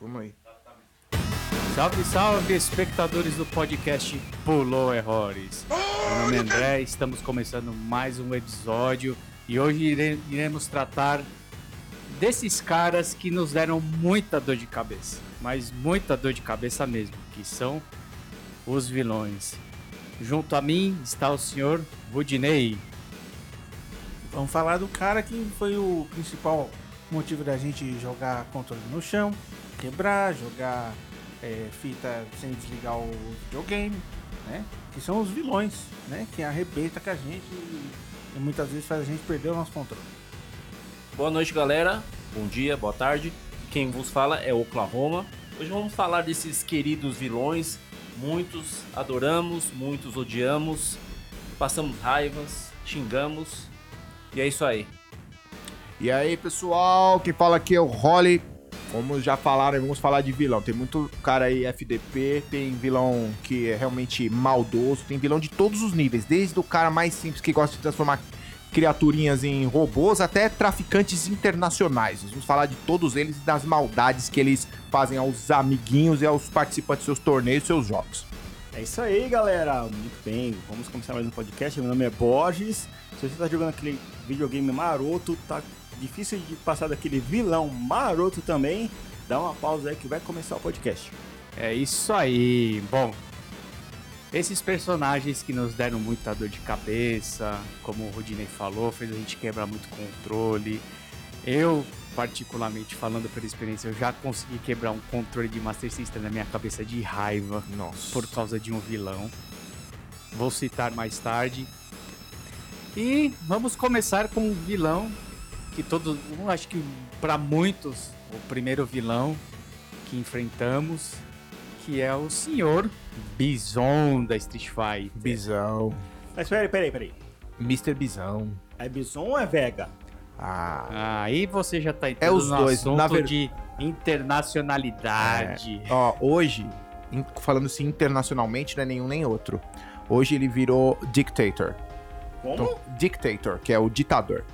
Vamos aí. Salve, salve, espectadores do podcast Pulou Errores. Meu nome é André, estamos começando mais um episódio e hoje ire- iremos tratar desses caras que nos deram muita dor de cabeça, mas muita dor de cabeça mesmo, que são os vilões. Junto a mim está o senhor Rudinei. Vamos falar do cara que foi o principal motivo da gente jogar controle no chão, quebrar, jogar é, fita sem desligar o videogame, né? Que são os vilões, né? Que arrebenta com a gente e, e muitas vezes faz a gente perder o nosso controle. Boa noite, galera. Bom dia, boa tarde. Quem vos fala é Oklahoma. Hoje vamos falar desses queridos vilões. Muitos adoramos, muitos odiamos, passamos raivas, xingamos. E é isso aí. E aí, pessoal, quem fala aqui é o Holly. Como já falaram, vamos falar de vilão. Tem muito cara aí FDP, tem vilão que é realmente maldoso, tem vilão de todos os níveis, desde o cara mais simples que gosta de transformar criaturinhas em robôs até traficantes internacionais. Vamos falar de todos eles e das maldades que eles fazem aos amiguinhos e aos participantes de seus torneios, seus jogos. É isso aí, galera. Muito bem, vamos começar mais um podcast. Meu nome é Borges. Se você está jogando aquele videogame maroto, tá difícil de passar daquele vilão maroto também, dá uma pausa aí que vai começar o podcast. É isso aí. Bom, esses personagens que nos deram muita dor de cabeça, como o Rudinei falou, fez a gente quebrar muito controle. Eu, particularmente falando por experiência, eu já consegui quebrar um controle de Master System na minha cabeça de raiva Nossa. por causa de um vilão. Vou citar mais tarde. E vamos começar com um vilão que todos, eu acho que para muitos, o primeiro vilão que enfrentamos, que é o senhor Bison da Street Fighter. Bisão. Mas peraí, peraí, peraí. Mr. Bisão. É Bison ou é Vega? Ah. Aí você já tá É entrando os no dois, assunto na ver- de internacionalidade. Ó, hoje, in- falando assim internacionalmente, não é nenhum nem outro. Hoje ele virou dictator. Como? Então, dictator, que é o ditador.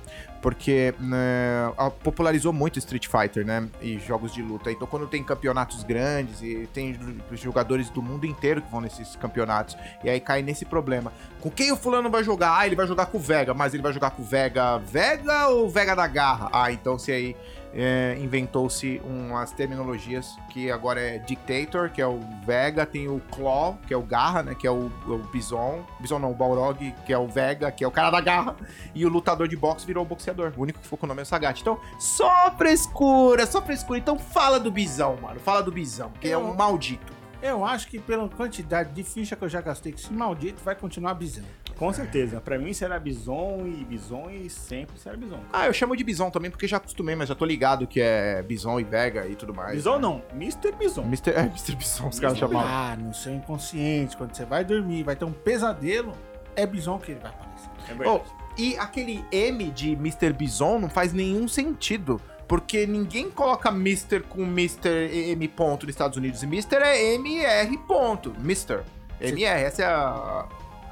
Porque né, popularizou muito Street Fighter, né? E jogos de luta. Então, quando tem campeonatos grandes e tem jogadores do mundo inteiro que vão nesses campeonatos, e aí cai nesse problema. Com quem o fulano vai jogar? Ah, ele vai jogar com o Vega, mas ele vai jogar com o Vega Vega ou Vega da Garra? Ah, então se aí é, inventou-se umas terminologias que agora é Dictator, que é o Vega, tem o Claw, que é o Garra, né? Que é o, o Bison. Bison não, o Balrog, que é o Vega, que é o cara da garra. E o lutador de boxe virou o boxeador. O único que ficou com o nome é o Sagat. Então, só frescura, só frescura. Então fala do Bisão, mano. Fala do Bisão, que é um maldito. Eu acho que pela quantidade de ficha que eu já gastei com esse maldito, vai continuar bizando. Com certeza. Pra mim será Bison e Bison e sempre será Bison. Ah, eu chamo de Bison também porque já acostumei, mas já tô ligado que é Bison e Vega e tudo mais. Bison né? não, Mr. Bison. Mr. É, Mr. Bison, os caras Bison. chamavam. Ah, no seu inconsciente, quando você vai dormir, vai ter um pesadelo, é bison que ele vai aparecer. É verdade. E aquele M de Mr. Bison não faz nenhum sentido. Porque ninguém coloca Mr. com Mr. M ponto nos Estados Unidos. Mr. é MR ponto. Mr. MR, essa é a,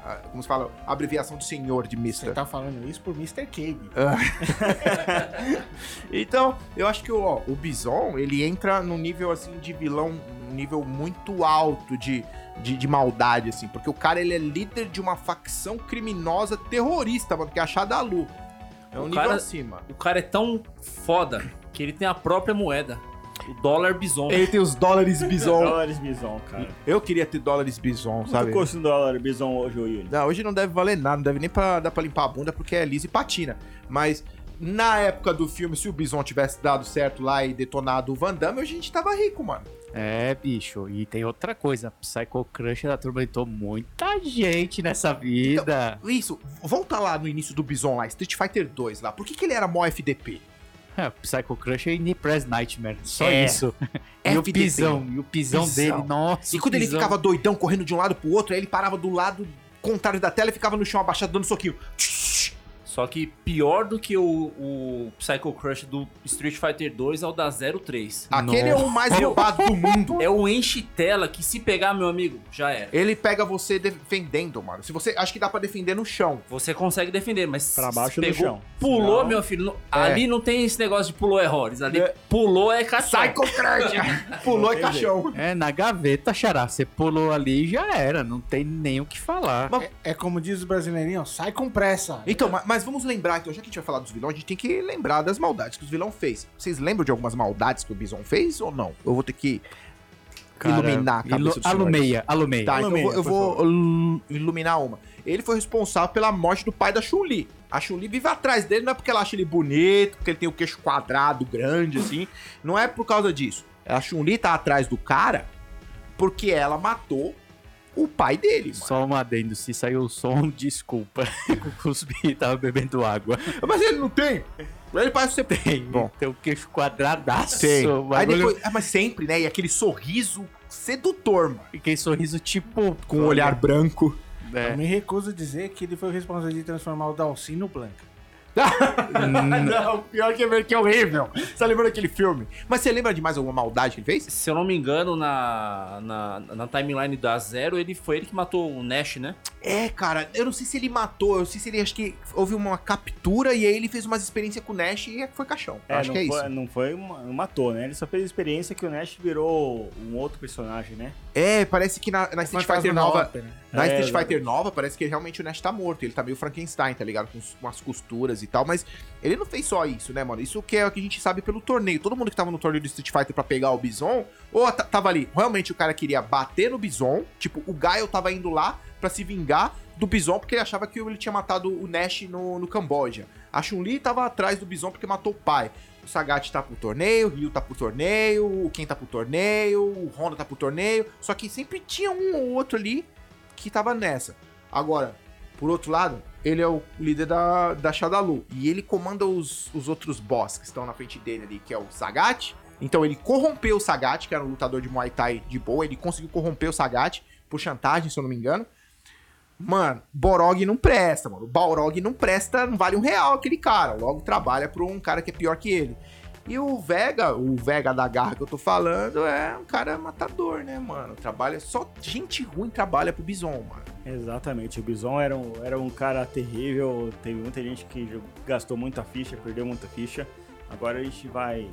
a- Como se fala? A abreviação do senhor de Você Mr. tá falando isso por Mr. Cave. Então, eu acho que ó, o Bison, ele entra num nível, assim, de vilão, um nível muito alto de, de, de maldade, assim. Porque o cara, ele é líder de uma facção criminosa terrorista, mano, que é a Shadalu. É um O nível cara- acima. O cara é tão foda que ele tem a própria moeda. O dólar bison. Ele tem os dólares Bison. Dólares Bison, cara. eu queria ter dólares Bison, Quanto sabe? custa um dólar Bison hoje, Yuri? Não, hoje não deve valer nada, não deve nem pra, dar pra limpar a bunda porque é liso e patina. Mas na época do filme, se o Bison tivesse dado certo lá e detonado o Van Damme, a gente tava rico, mano. É, bicho. E tem outra coisa. Psycho Crusher atormentou muita gente nessa vida. Isso, volta lá no início do Bison lá, Street Fighter 2 lá. Por que, que ele era mó FDP? É, Psycho Crusher e Nipress Nightmare. Só É. isso. E o pisão. E o pisão, dele, nossa. E quando ele ficava doidão, correndo de um lado pro outro, aí ele parava do lado contrário da tela e ficava no chão abaixado dando soquinho. Só que pior do que o, o Psycho Crush do Street Fighter 2 é o da 03. Aquele é o mais roubado do mundo. É o enche-tela que se pegar, meu amigo, já era. Ele pega você defendendo, mano. Se você acho que dá pra defender no chão. Você consegue defender, mas Pra baixo do chão. Pulou, Senão- meu filho. não- É. Ali não tem esse negócio de pulou errores. Ali É. pulou é caixão. Psycho Crush! Pulou e tem caixão. É, na gaveta, xará. Você pulou ali e já era. Não tem nem o que falar. É, é como diz o brasileirinho, sai com pressa. Então, ma- mas vamos lembrar, então, já que a gente vai falar dos vilões, a gente tem que lembrar das maldades que os vilões fez. Vocês lembram de algumas maldades que o Bison fez ou não? Eu vou ter que iluminar a cabeça ilu-. Alumeia, alumeia. Tá, então eu vou, eu vou ilu- iluminar uma. Ele foi responsável pela morte do pai da Chun-Li. A Chun-Li vive atrás dele, não é porque ela acha ele bonito, porque ele tem o queixo quadrado, grande, assim. Não é por causa disso. A Chun-Li tá atrás do cara porque ela matou o pai dele, mano. Só um adendo, se saiu o som, desculpa. Eu cuspi, tava bebendo água. Mas ele não tem. Ele parece ser... Tem, Bom. tem o queixo quadradaço. Tem. o Aí depois, ah, mas sempre, né? E aquele sorriso sedutor, mano. Fiquei sorriso tipo... Com um olhar branco. É. Eu me recuso a dizer que ele foi o responsável de transformar o Dalsin no Blanca. não, pior que é que é horrível. Você tá lembrando daquele filme? Mas você lembra de mais alguma maldade que ele fez? Se eu não me engano, na, na, na timeline da Zero, ele foi ele que matou o Nash, né? É, cara, eu não sei se ele matou, eu sei se ele acho que houve uma captura e aí ele fez umas experiências com o Nash e foi caixão. É, acho não que é foi, isso. Não foi, uma- não matou, né? Ele só fez a experiência que o Nash virou um outro personagem, né? É, parece que na, na Street Fighter da nova. ópera. Na É, Street. Fighter nova, parece que realmente o Nash tá morto. Ele tá meio Frankenstein, tá ligado? Com os- com as costuras e tal. Mas ele não fez só isso, né, mano? Isso que é o que a gente sabe pelo torneio. Todo mundo que tava no torneio do Street Fighter pra pegar o Bison, ou tava ali, realmente o cara queria bater no Bison. Tipo, o Gaio tava indo lá pra se vingar do Bison porque ele achava que ele tinha matado o Nash no, no Camboja. A Chun-Li tava atrás do Bison porque matou o pai. O Sagat tá pro torneio, o Ryu tá pro torneio, o Ken tá pro torneio, o Honda tá pro torneio. Só que sempre tinha um ou outro ali que tava nessa. Agora, por outro lado, ele é o líder da, da Shadalu. E ele comanda os, os outros boss que estão na frente dele ali, que é o Sagat. Então ele corrompeu o Sagat, que era um lutador de Muay Thai de boa. Ele conseguiu corromper o Sagat por chantagem, se eu não me engano. Mano, Borog não presta, mano. Balrog não presta, não vale um real aquele cara. Logo trabalha pra um cara que é pior que ele. E o Vega, o Vega da garra que eu tô falando, é um cara matador, né, mano? Trabalha. Só gente ruim trabalha pro Bison, mano. Exatamente, o Bison era um, era um cara terrível, teve muita gente que gastou muita ficha, perdeu muita ficha. Agora a gente vai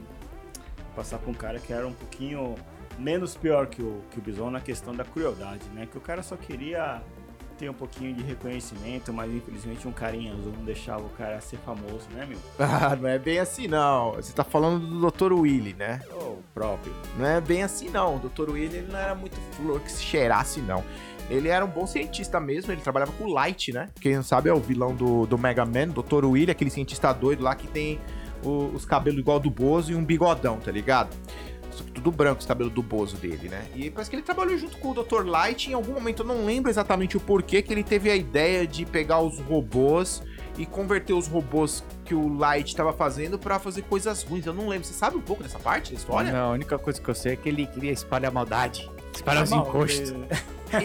passar pra um cara que era um pouquinho menos pior que o, que o Bison na questão da crueldade, né? Que o cara só queria ter um pouquinho de reconhecimento, mas infelizmente um carinha azul não deixava o cara ser famoso, né, meu? Ah, não é bem assim, não. Você tá falando do Dr. Willy, né? O próprio. Não é bem assim, não. O Dr. Willy ele não era muito flor que se cheirasse, não. Ele era um bom cientista mesmo, ele trabalhava com o Light, né? Quem não sabe é o vilão do, do Mega Man, Dr. Willy, aquele cientista doido lá que tem o- os cabelos igual do Bozo e um bigodão, tá ligado? Só que Tudo branco os cabelos do Bozo dele, né? E parece que ele trabalhou junto com o Dr. Light. Em algum momento eu não lembro exatamente o porquê que ele teve a ideia de pegar os robôs e converter os robôs que o Light estava fazendo pra fazer coisas ruins. Eu não lembro. Você sabe um pouco dessa parte da história? Não, a única coisa que eu sei é que ele queria espalhar maldade. Espalhar os Não, encostos. ele-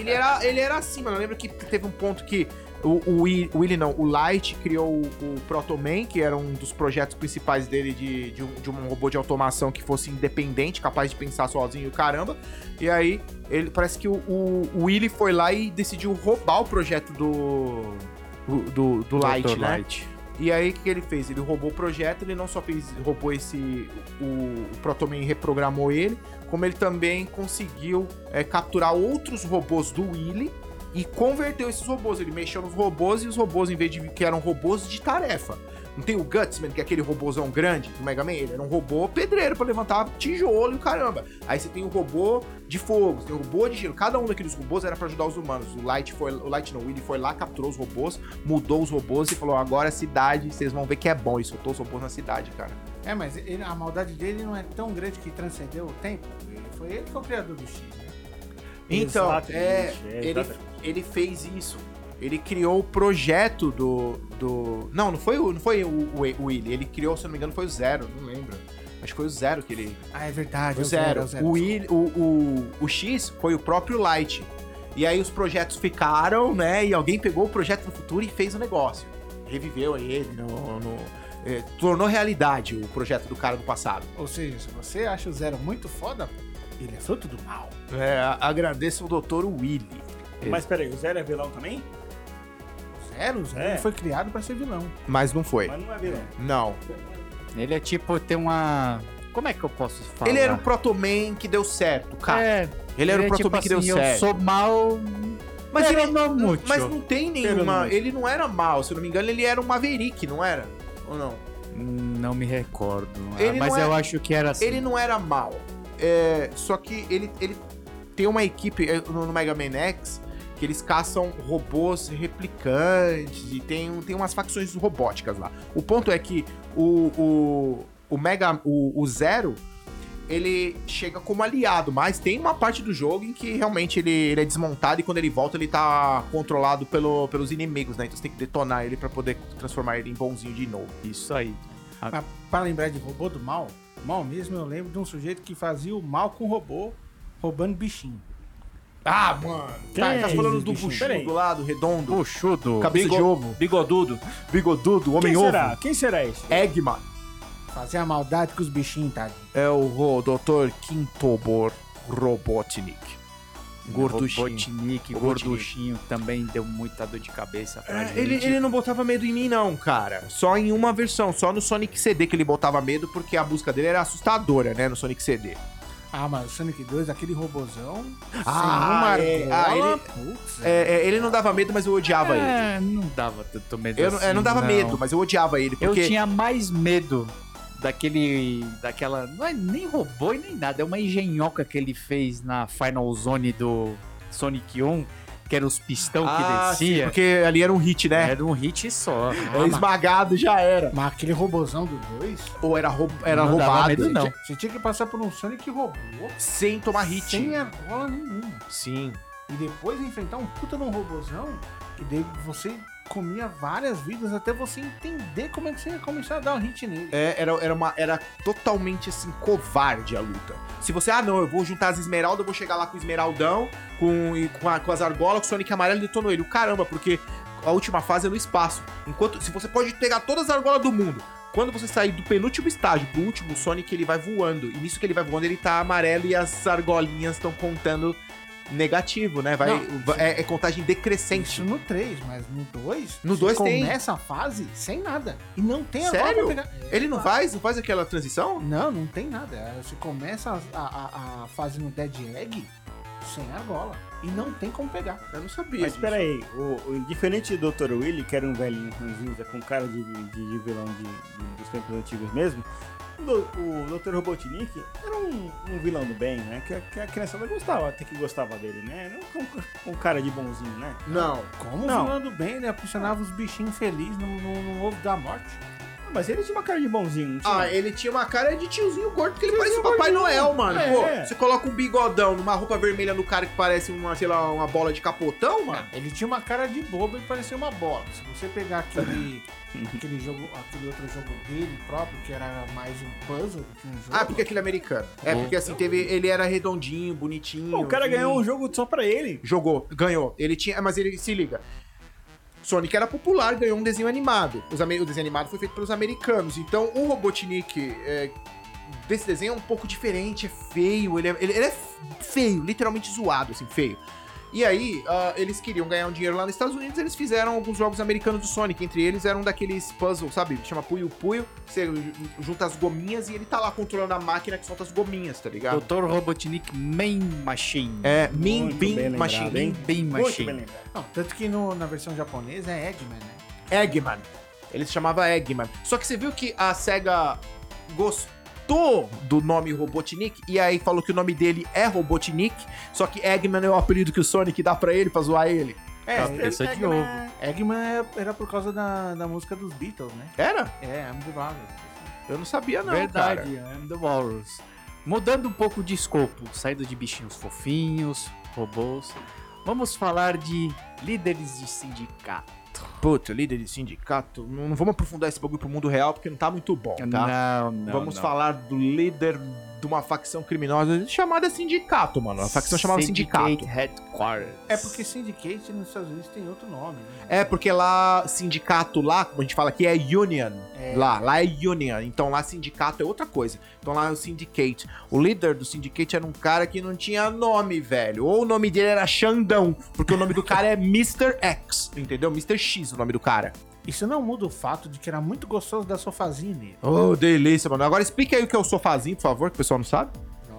ele era, ele era assim, mano. Eu lembro que teve um ponto que o, o, Wi- o Willy, não, o Light criou o, o Proto Man, que era um dos projetos principais dele de, de, um, de um robô de automação que fosse independente, capaz de pensar sozinho, caramba. E aí, ele parece que o, o, o Willy foi lá e decidiu roubar o projeto do. Do, do Light, Dr. né? Light. E aí, o que que ele fez? Ele roubou o projeto, ele não só fez, roubou esse. O, o Protoman reprogramou ele, como ele também conseguiu é, capturar outros robôs do Willy e converteu esses robôs. Ele mexeu nos robôs e os robôs, em vez de que eram robôs de tarefa. Não tem o Gutsman, que é aquele robôzão grande do Mega Man? Ele era um robô pedreiro pra levantar tijolo e o caramba. Aí você tem o robô de fogo, você tem o robô de gelo. Cada um daqueles robôs era pra ajudar os humanos. O Light foi, o Light não, o Willy foi lá, capturou os robôs, mudou os robôs e falou: agora a cidade, vocês vão ver que é bom. E soltou os robôs na cidade, cara. É, mas ele- a maldade dele não é tão grande que transcendeu o tempo. Ele- Foi ele que foi o criador do X, né? Então, Exatamente, é, é, ele. Ele fez isso. Ele criou o projeto do. do... Não, não foi, o, não foi o, o, o Willy. Ele criou, se não me engano, foi o Zero, não lembro. Acho que foi o Zero que ele. Ah, é verdade. É o Zero. é o zero. O, Willy, o, o, o X foi o próprio Light. E aí os projetos ficaram, né? E alguém pegou o projeto do futuro e fez o negócio. reviveu ele, no, no- é, tornou realidade o projeto do cara do passado. Ou seja, se você acha o Zero muito foda, ele é fruto do mal. É, agradeço o Dr. Willy. Mas peraí, o Zero é vilão também? Zero, o Zero É. foi criado pra ser vilão. Mas não foi. Mas não é vilão. Não. Ele é tipo, tem uma. Como é que eu posso falar? Ele era um Protoman que deu certo, cara. É, ele era um é tipo Protoman que deu assim, certo. Eu sou mal. Mas ele não muito. Mas não tem nenhuma. Ele não era mal, se eu não me engano, ele era um Maverick, não era? Ou não? Não me recordo. Ele mas não é- eu acho que era assim. Ele não era mal. É, só que ele, ele tem uma equipe é, no, no Mega Man X que eles caçam robôs replicantes e tem, um- tem umas facções robóticas lá. O ponto é que o, o, o Mega. O, o Zero. Ele chega como aliado, mas tem uma parte do jogo em que realmente ele, ele é desmontado e quando ele volta ele tá controlado pelo, pelos inimigos, né? Então você tem que detonar ele pra poder transformar ele em bonzinho de novo. Isso aí. Mas pra lembrar de robô do mal, mal mesmo, eu lembro de um sujeito que fazia o mal com robô, roubando bichinho. Ah, mano! Quem Tá, é tá falando do buchudo Peraí. do lado, redondo. Puxudo. Cabeça de Bigo- ovo. Bigodudo. Bigodudo, Quem homem-ovo. será? Quem será esse? Eggman. Fazia a maldade com os bichinhos, tá? É o ro- Dr. Quintobor Robotnik. Gorduchinho. Robotnik, Robotnik. gorduchinho também deu muita dor de cabeça pra É, gente. ele, ele não botava medo em mim, não, cara. Só em uma versão, só no Sonic CD que ele botava medo, porque a música dele era assustadora, né? No Sonic CD. Ah, mas o Sonic 2, aquele robôzão, Ah, sem é. Ah, ele- putz, É, é, ele não dava medo, mas eu odiava ele. É, não dava tanto medo Eu, não- assim, eu não dava não. medo, mas eu odiava ele, Eu porque... tinha mais medo daquele. daquela. Não é nem robô e nem nada, é uma engenhoca que ele fez na Final Zone do Sonic 1, que era os pistão que Ah, sim, descia. porque ali era um hit, né? Era um hit só. Era esmagado, já era. Mas aquele robôzão do 2, Ou era, roub- era Não roubado. medo, não. você tinha que passar por um Sonic robô Sem tomar hit. sem argola nenhuma. Sim. E depois enfrentar um puta num robôzão, que daí você comia várias vidas até você entender como é que você ia começar a dar um hit nele. É, era, era, uma, era totalmente assim, covarde a luta. Se você, ah não, eu vou juntar as esmeraldas, eu vou chegar lá com o esmeraldão, com, e com, a- com as argolas, com o Sonic amarelo detonou ele. Caramba, porque a última fase é no espaço. Enquanto, se você pode pegar todas as argolas do mundo, quando você sair do penúltimo estágio pro último, o Sonic ele vai voando. E nisso que ele vai voando, ele tá amarelo e as argolinhas estão contando negativo, né? Vai, Não, vai- é, é contagem decrescente. Isso no 3, mas no 2, No você dois tem. começa a fase sem nada. E não tem argola Sério? pra pegar. Ele não faz? Não faz aquela transição? Não, não tem nada. Você começa a, a- a fase no Dead Egg sem argola. E não tem como pegar. Eu não sabia. Mas espera aí, o, o diferente do Dr. Willy, que era um velhinho ranzinza com cara de, de, de vilão de- de- dos tempos antigos mesmo, o, do- Dr. Robotnik era um, um vilão do bem, né? Que, a- que a criançada gostava, até que gostava dele, né? Não com, um cara de bonzinho, né? Não. Como Não. falando bem, ele aprisionava os bichinhos felizes no, no, no ovo da morte. Ah, Mas ele tinha uma cara de bonzinho, não tinha? Ah, ele tinha uma cara de tiozinho gordo, porque ele parece o Papai Noel, mano. É. Pô, você coloca um bigodão numa roupa vermelha no cara que parece uma, sei lá, uma bola de capotão, mano. Ele tinha uma cara de bobo e parecia uma bola. Se você pegar aquele, aquele jogo, aquele outro jogo dele próprio, que era mais um puzzle do que um jogo. Ah, porque aquele é americano. É, porque assim, teve. Ele era redondinho, bonitinho. Pô, o cara assim. ganhou um jogo só pra ele. Jogou, ganhou. Ele tinha. Mas ele se liga. Sonic era popular, ganhou um desenho animado. Os o desenho animado foi feito pelos americanos. Então o Robotnik é, desse desenho é um pouco diferente, é feio. Ele é, ele é feio, literalmente zoado, assim, feio. E aí, ah, eles queriam ganhar um dinheiro lá nos Estados Unidos, eles fizeram alguns jogos americanos do Sonic. Entre eles eram daqueles puzzles, sabe? Chama Puyo Puyo. Você junta as gominhas e ele tá lá controlando a máquina que solta as gominhas, tá ligado? Dr. Robotnik Main Machine. É, Min Muito Bin Machine. Muito bem Machine. Não, tanto que no- na versão japonesa é Eggman, né? Eggman. Ele se chamava Eggman. Só que você viu que a SEGA gostou do nome Robotnik e aí falou que o nome dele é Robotnik, só que Eggman é o apelido que o Sonic dá pra ele pra zoar ele. É, Cabeça de Eggman- ovo. Eggman é- era por causa da, da música dos Beatles, né? Era? É, I'm the Walrus. Eu não sabia não, Verdade, cara. I'm the Walrus. Mudando um pouco de escopo, saindo de bichinhos fofinhos, robôs, vamos falar de líderes de sindicato. Puta, líder de sindicato. Não, não vamos aprofundar esse bagulho pro mundo real porque não tá muito bom, tá? Não, não. vamos não. falar do líder de uma facção criminosa chamada sindicato, mano. Uma facção chamada sindicato. Syndicate Headquarters. É porque Syndicate nos Estados Unidos tem outro nome. Né? É porque lá, sindicato lá, como a gente fala aqui, é union. É. Lá, lá é union. Então lá sindicato é outra coisa. Então lá é o syndicate. O líder do syndicate era um cara que não tinha nome, velho. Ou o nome dele era Xandão, porque o nome do cara é Mr. X, entendeu? Mr. X o nome do cara. Isso não muda o fato de que era muito gostoso dar sofazinho nele. Oh, delícia, mano. Agora explica aí o que é o sofazinho, por favor, que o pessoal não sabe.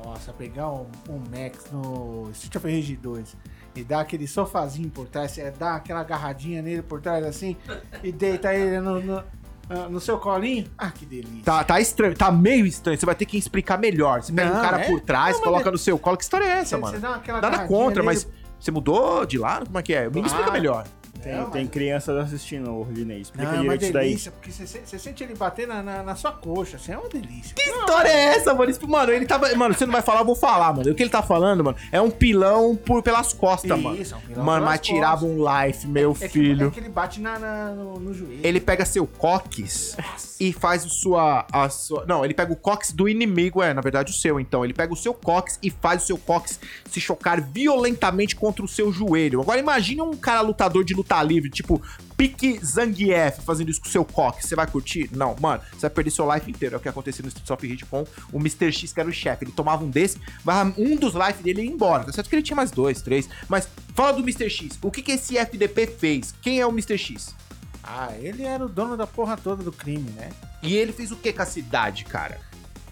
Nossa, pegar um, um Max no Street of Rage 2 e dar aquele sofazinho por trás, você dá aquela agarradinha nele por trás assim e deita ele no, no, ah, no seu colinho. Ah, que delícia. Tá, tá estranho, tá meio estranho. Você vai ter que explicar melhor. Você pega Não, um cara é? por trás, Não, coloca é- no seu colo. Que história é essa, Você- mano? você dá Nada contra, nele. mas você mudou de lado? Como é que é? Me explica Ah. melhor. Tem, Não, tem mas- crianças assistindo o Rodinei. Explica Não, é uma direito isso daí. delícia, porque você, sente ele bater na, na, na sua coxa, assim, é uma delícia. Que história é essa, mano? Isso- Mano, ele tava. Mano, você não vai falar, eu vou falar, mano. O que ele tá falando, mano, é um pilão por, pelas costas, Isso, mano. é um pilão mano, mas tirava um life, meu É que, filho. é que ele bate na, na- no, no joelho. Ele pega seu cox e faz o sua, a sua. Não, ele pega o cox do inimigo, é, na verdade, o seu, então. Ele pega o seu cox e faz o seu cox se chocar violentamente contra o seu joelho. Agora imagine um cara lutador de luta livre, tipo Pique Zangief, fazendo isso com o seu cox. Você vai curtir? Não, mano, você vai perder seu life inteiro. É o que aconteceu no Street of Rage com o Mr. X, que era o chefe. Ele tomava um desse, mas um dos life dele ia embora. Tá certo que ele tinha mais dois, três. Mas fala do Mr. X. O que, que esse FDP fez? Quem é o Mr. X? Ah, ele era o dono da porra toda do crime, né? E ele fez o que com a cidade, cara?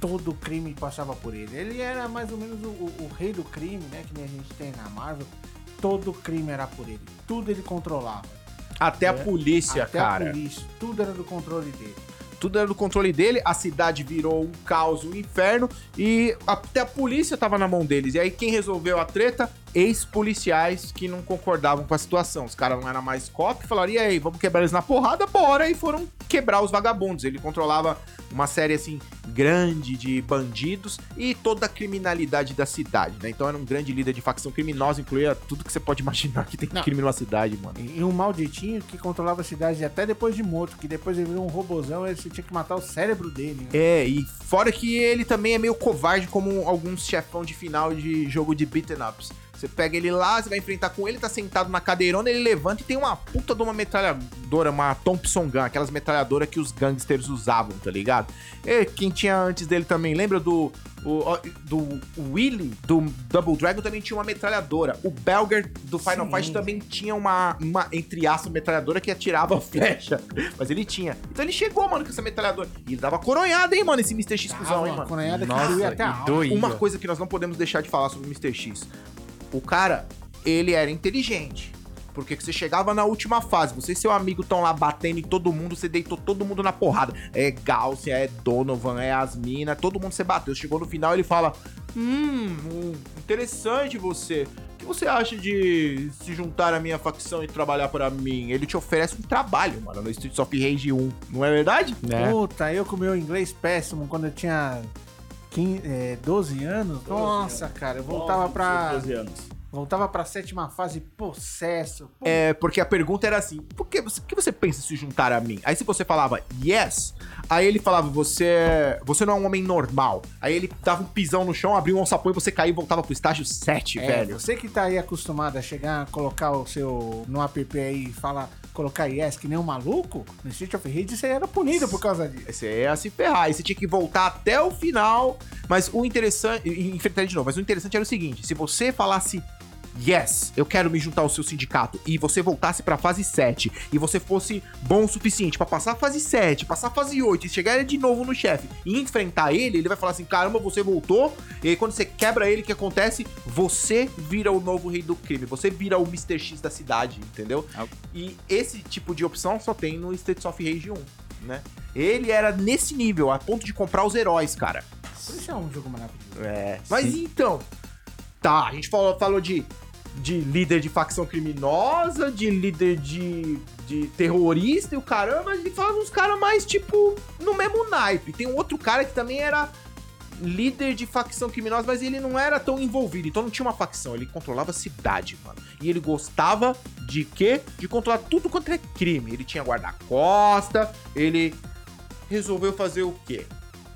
Todo o crime passava por ele. Ele era mais ou menos o, o- o rei do crime, né? Que nem a gente tem na Marvel. Todo o crime era por ele. Tudo ele controlava. Até a É. polícia, Até cara. a polícia. Tudo era do controle dele. Tudo era do controle dele, a cidade virou um caos, um inferno, e até a polícia tava na mão deles. E aí quem resolveu a treta? Ex-policiais que não concordavam com a situação. Os caras não eram mais cop, falaram, e aí, vamos quebrar eles na porrada? Bora! E foram quebrar os vagabundos. Ele controlava uma série, assim, grande de bandidos e toda a criminalidade da cidade, né? Então era um grande líder de facção criminosa, incluía tudo que você pode imaginar que tem Não. crime numa cidade, mano. E um malditinho que controlava a cidade até depois de morto. Que depois ele virou um robozão e você tinha que matar o cérebro dele. né? É, e fora que ele também é meio covarde como alguns chefão de final de jogo de beaten ups. Você pega ele lá, você vai enfrentar com ele, tá sentado na cadeirona, ele levanta e tem uma puta de uma metralhadora, uma Thompson Gun, aquelas metralhadoras que os gangsters usavam, tá ligado? E quem tinha antes dele também, lembra do o, do Willy, do Double Dragon, também tinha uma metralhadora. O Belger do Final Sim. Fight também tinha uma, uma entre aspas, metralhadora que atirava flecha. Mas ele tinha. Então ele chegou, mano, com essa metralhadora. E ele dava coronhada, hein, mano, esse Mr. X cuzão, hein, uma mano. coronhada que Nossa, doía até a alma. Uma coisa que nós não podemos deixar de falar sobre o Mr. X. O cara, ele era inteligente. Porque você chegava na última fase, você e seu amigo estão lá batendo em todo mundo, você deitou todo mundo na porrada. É Gauss, é Donovan, é Asmina, todo mundo você bateu. Chegou no final ele fala: Hum, interessante você. O que você acha de se juntar à minha facção e trabalhar para mim? Ele te oferece um trabalho, mano, no Streets of Rage 1, não é verdade? né? Puta, eu com meu inglês péssimo quando eu tinha 15, é, 12 anos. Nossa, cara, eu voltava pra. 12 anos. Voltava pra sétima fase, possesso. Pô, É, porque a pergunta era assim: por que, você- que você pensa se juntar a mim? Aí se você falava yes, aí ele falava: você você não é um homem normal. Aí ele dava um pisão no chão, abria um alçapão e você caía e voltava pro estágio 7, é, velho. Você que tá aí acostumado a chegar, colocar o seu. no app aí e falar, colocar yes que nem um maluco, no Street of Rage você era punido por causa disso. Você ia se ferrar, aí você tinha que voltar até o final. Mas o interessante. e Enfrentar de novo, mas o interessante era o seguinte: se você falasse. Yes, eu quero me juntar ao seu sindicato. E você voltasse pra fase 7. E você fosse bom o suficiente pra passar a fase 7, passar a fase 8 e chegar de novo no chefe e enfrentar ele, ele vai falar assim: caramba, você voltou. E aí quando você quebra ele, o que acontece? Você vira o novo rei do crime. Você vira o Mr. X da cidade, entendeu? Ah. E esse tipo de opção só tem no Streets of Rage 1, né? Ele era nesse nível, a ponto de comprar os heróis, cara. Por isso é um jogo maravilhoso. É. Mas então. Tá, a gente falou, falou de, de líder de facção criminosa, de líder de, de terrorista e o caramba, gente fala uns caras mais, tipo, no mesmo naipe. Tem um outro cara que também era líder de facção criminosa, mas ele não era tão envolvido, então não tinha uma facção, ele controlava a cidade, mano. E ele gostava de quê? De controlar tudo quanto é crime. Ele tinha guarda-costa, ele resolveu fazer o quê?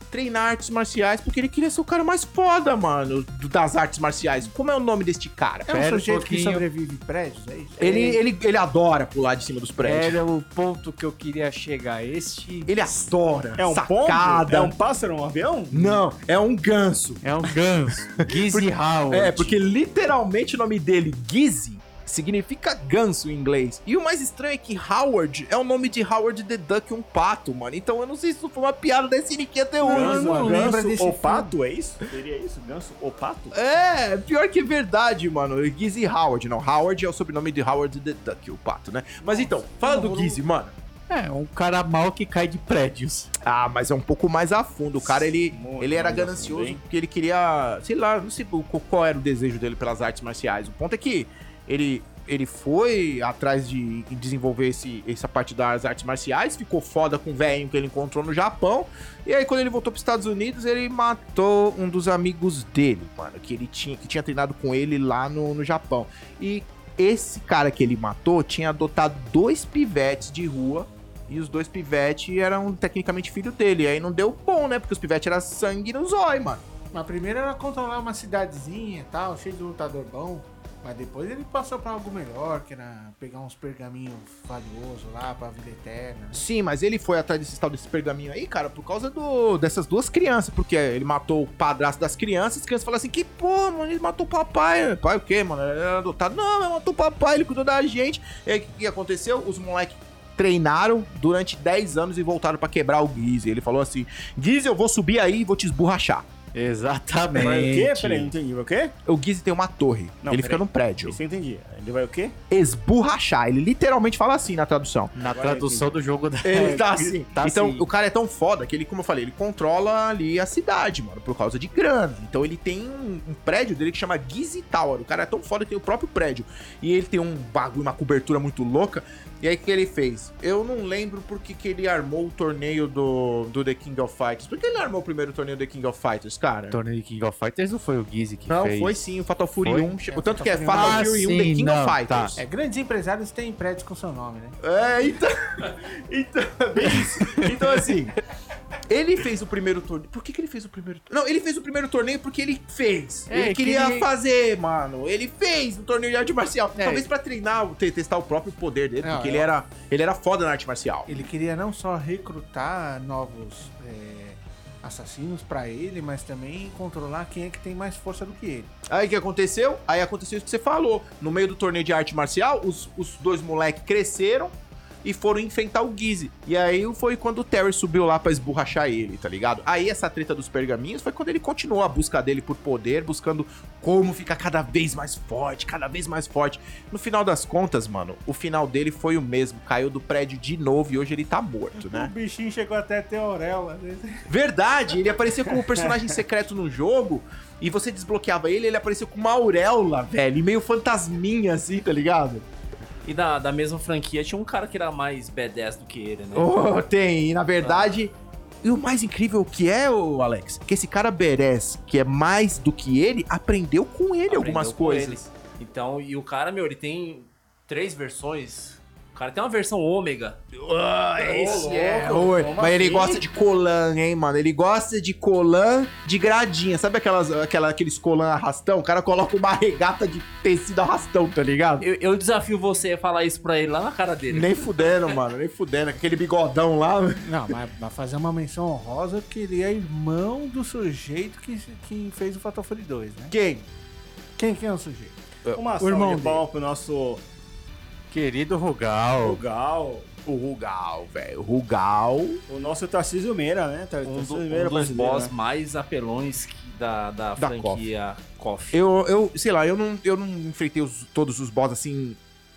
Treinar artes marciais porque ele queria ser o cara mais foda, mano, do- das artes marciais. Como é o nome deste cara? É um Pera um sujeito que pouquinho. sobrevive em prédios, é isso? Ele, ele, ele adora pular de cima dos prédios. Era o ponto que eu queria chegar. Este Ele adora É um pombo? sacada. É um pássaro, um avião? Não, é um ganso. é um ganso. Gizzy Howard. É, porque literalmente o nome dele, Gizzy, significa ganso em inglês. E o mais estranho é que Howard é o nome de Howard the Duck, um pato, mano. Então eu não sei se isso foi uma piada da SNK até hoje. Ganso, mano. não lembra ganso desse ou pato, é isso? Seria isso? Ganso ou pato? É, pior que verdade, mano. Gizzy Howard. Não, Howard é o sobrenome de Howard the Duck, o pato, né? Mas então, fala do Gizzy, mano. É, um cara mal que cai de prédios. Ah, mas é um pouco mais a fundo. O cara, ele, Muito ele era ganancioso fundo, porque ele queria, sei lá, não sei o- qual era o desejo dele pelas artes marciais. O ponto é que ele, ele foi atrás de desenvolver esse, essa parte das artes marciais, ficou foda com o velho que ele encontrou no Japão. E aí, quando ele voltou para os Estados Unidos, ele matou um dos amigos dele, mano, que ele tinha, que tinha treinado com ele lá no, no Japão. E esse cara que ele matou tinha adotado dois pivetes de rua e os dois pivetes eram tecnicamente filho dele. E aí não deu bom, né? Porque os pivetes eram sangue no zóio, mano. Mas primeiro era controlar uma cidadezinha e tal, cheio de lutador bom. Mas depois ele passou pra algo melhor, que era pegar uns pergaminhos valiosos lá pra vida eterna. Sim, mas ele foi atrás desse tal desse pergaminho aí, cara, por causa do, dessas duas crianças. Porque ele matou o padrasto das crianças. As crianças falaram assim: que porra, mano, ele matou o papai. Pai o quê, mano? Ele era adotado. Não, ele matou o papai, ele cuidou da gente. E aí o que, aconteceu? Os moleques treinaram durante 10 anos e voltaram pra quebrar o Gizzy. Ele falou assim: Gizzy, eu vou subir aí e vou te esburrachar. Exatamente. Vai o quê? Peraí, não entendi. O quê? O Gizzy tem uma torre. Não, ele peraí. fica num prédio. Isso eu entendi. Ele vai o quê? Esburrachar. Ele literalmente fala assim na tradução. Na Agora tradução do jogo da. Ele tá assim. Tá então, assim. o cara é tão foda que ele, como eu falei, ele controla ali a cidade, mano, por causa de grana. Então, ele tem um, um prédio dele que chama Gizzy Tower. O cara é tão foda que tem o próprio prédio. E ele tem um bagulho, uma cobertura muito louca. E aí, o que ele fez? Eu não lembro por que que ele armou o torneio do, do The King of Fighters. Por que ele armou o primeiro torneio do The King of Fighters, cara? O torneio de King of Fighters não foi o Gizzy que Não, fez. foi sim, o Fatal Fury Foi? 1. chegou É, tanto que é Fatal Fatal Fury 1. Fury 1 The Ah, sim, King não, of Fighters. É, grandes empresários têm prédios com seu nome, né? É, então. Então, bem isso. Então, assim. Ele fez o primeiro torneio. Por que, que ele fez o primeiro torneio? Não, ele fez o primeiro torneio porque ele fez. É, ele queria que ele- fazer, mano. Ele fez um torneio de arte marcial. É. Talvez pra treinar, te- testar o próprio poder dele. Não, porque é- ele, era, ele era foda na arte marcial. Ele queria não só recrutar novos assassinos pra ele, mas também controlar quem é que tem mais força do que ele. Aí o que aconteceu? Aí aconteceu isso que você falou. No meio do torneio de arte marcial, os, os dois moleques cresceram e foram enfrentar o Gizzy. E aí foi quando o Terry subiu lá pra esborrachar ele, tá ligado? Aí essa treta dos pergaminhos foi quando ele continuou a busca dele por poder, buscando como ficar cada vez mais forte, cada vez mais forte. No final das contas, mano, o final dele foi o mesmo. Caiu do prédio de novo e hoje ele tá morto, O né? bichinho chegou até a ter auréola. né? Verdade, ele apareceu como personagem secreto no jogo. E você desbloqueava ele, ele apareceu com uma auréola, velho, e meio fantasminha assim, tá ligado? E da, da mesma franquia tinha um cara que era mais badass do que ele, né? Oh, tem, e na verdade. E o mais incrível que é, o Alex, que esse cara Beres, que é mais do que ele, aprendeu com ele Aprendeu algumas com coisas. ele. Então, e o cara, meu, ele tem três versões. O cara tem uma versão ômega. Ah, esse é como ruim. Mas ele gosta de colã, hein, mano? Ele gosta de colã de gradinha. Sabe aquelas, aquela, aqueles colã arrastão? O cara coloca uma regata de tecido arrastão, tá ligado? Eu, eu desafio você a falar isso pra ele lá na cara dele. Nem fudendo, mano, nem fudendo. Aquele bigodão lá. Não, mas, mas fazer uma menção honrosa que ele é irmão do sujeito que, que fez o Fatal Fury 2, né? Quem? Quem, quem é o sujeito? Uma O irmão de palmas pro nosso Querido Rugal. Rugal. O Rugal, velho. O Rugal. O nosso Tarcísio Meira, né? Tar- Um, do- Tarcísio um Meira dos boss né? mais apelões da, da, Da franquia KOF. Eu, eu, sei lá, eu não, eu não enfrentei os- todos os boss assim.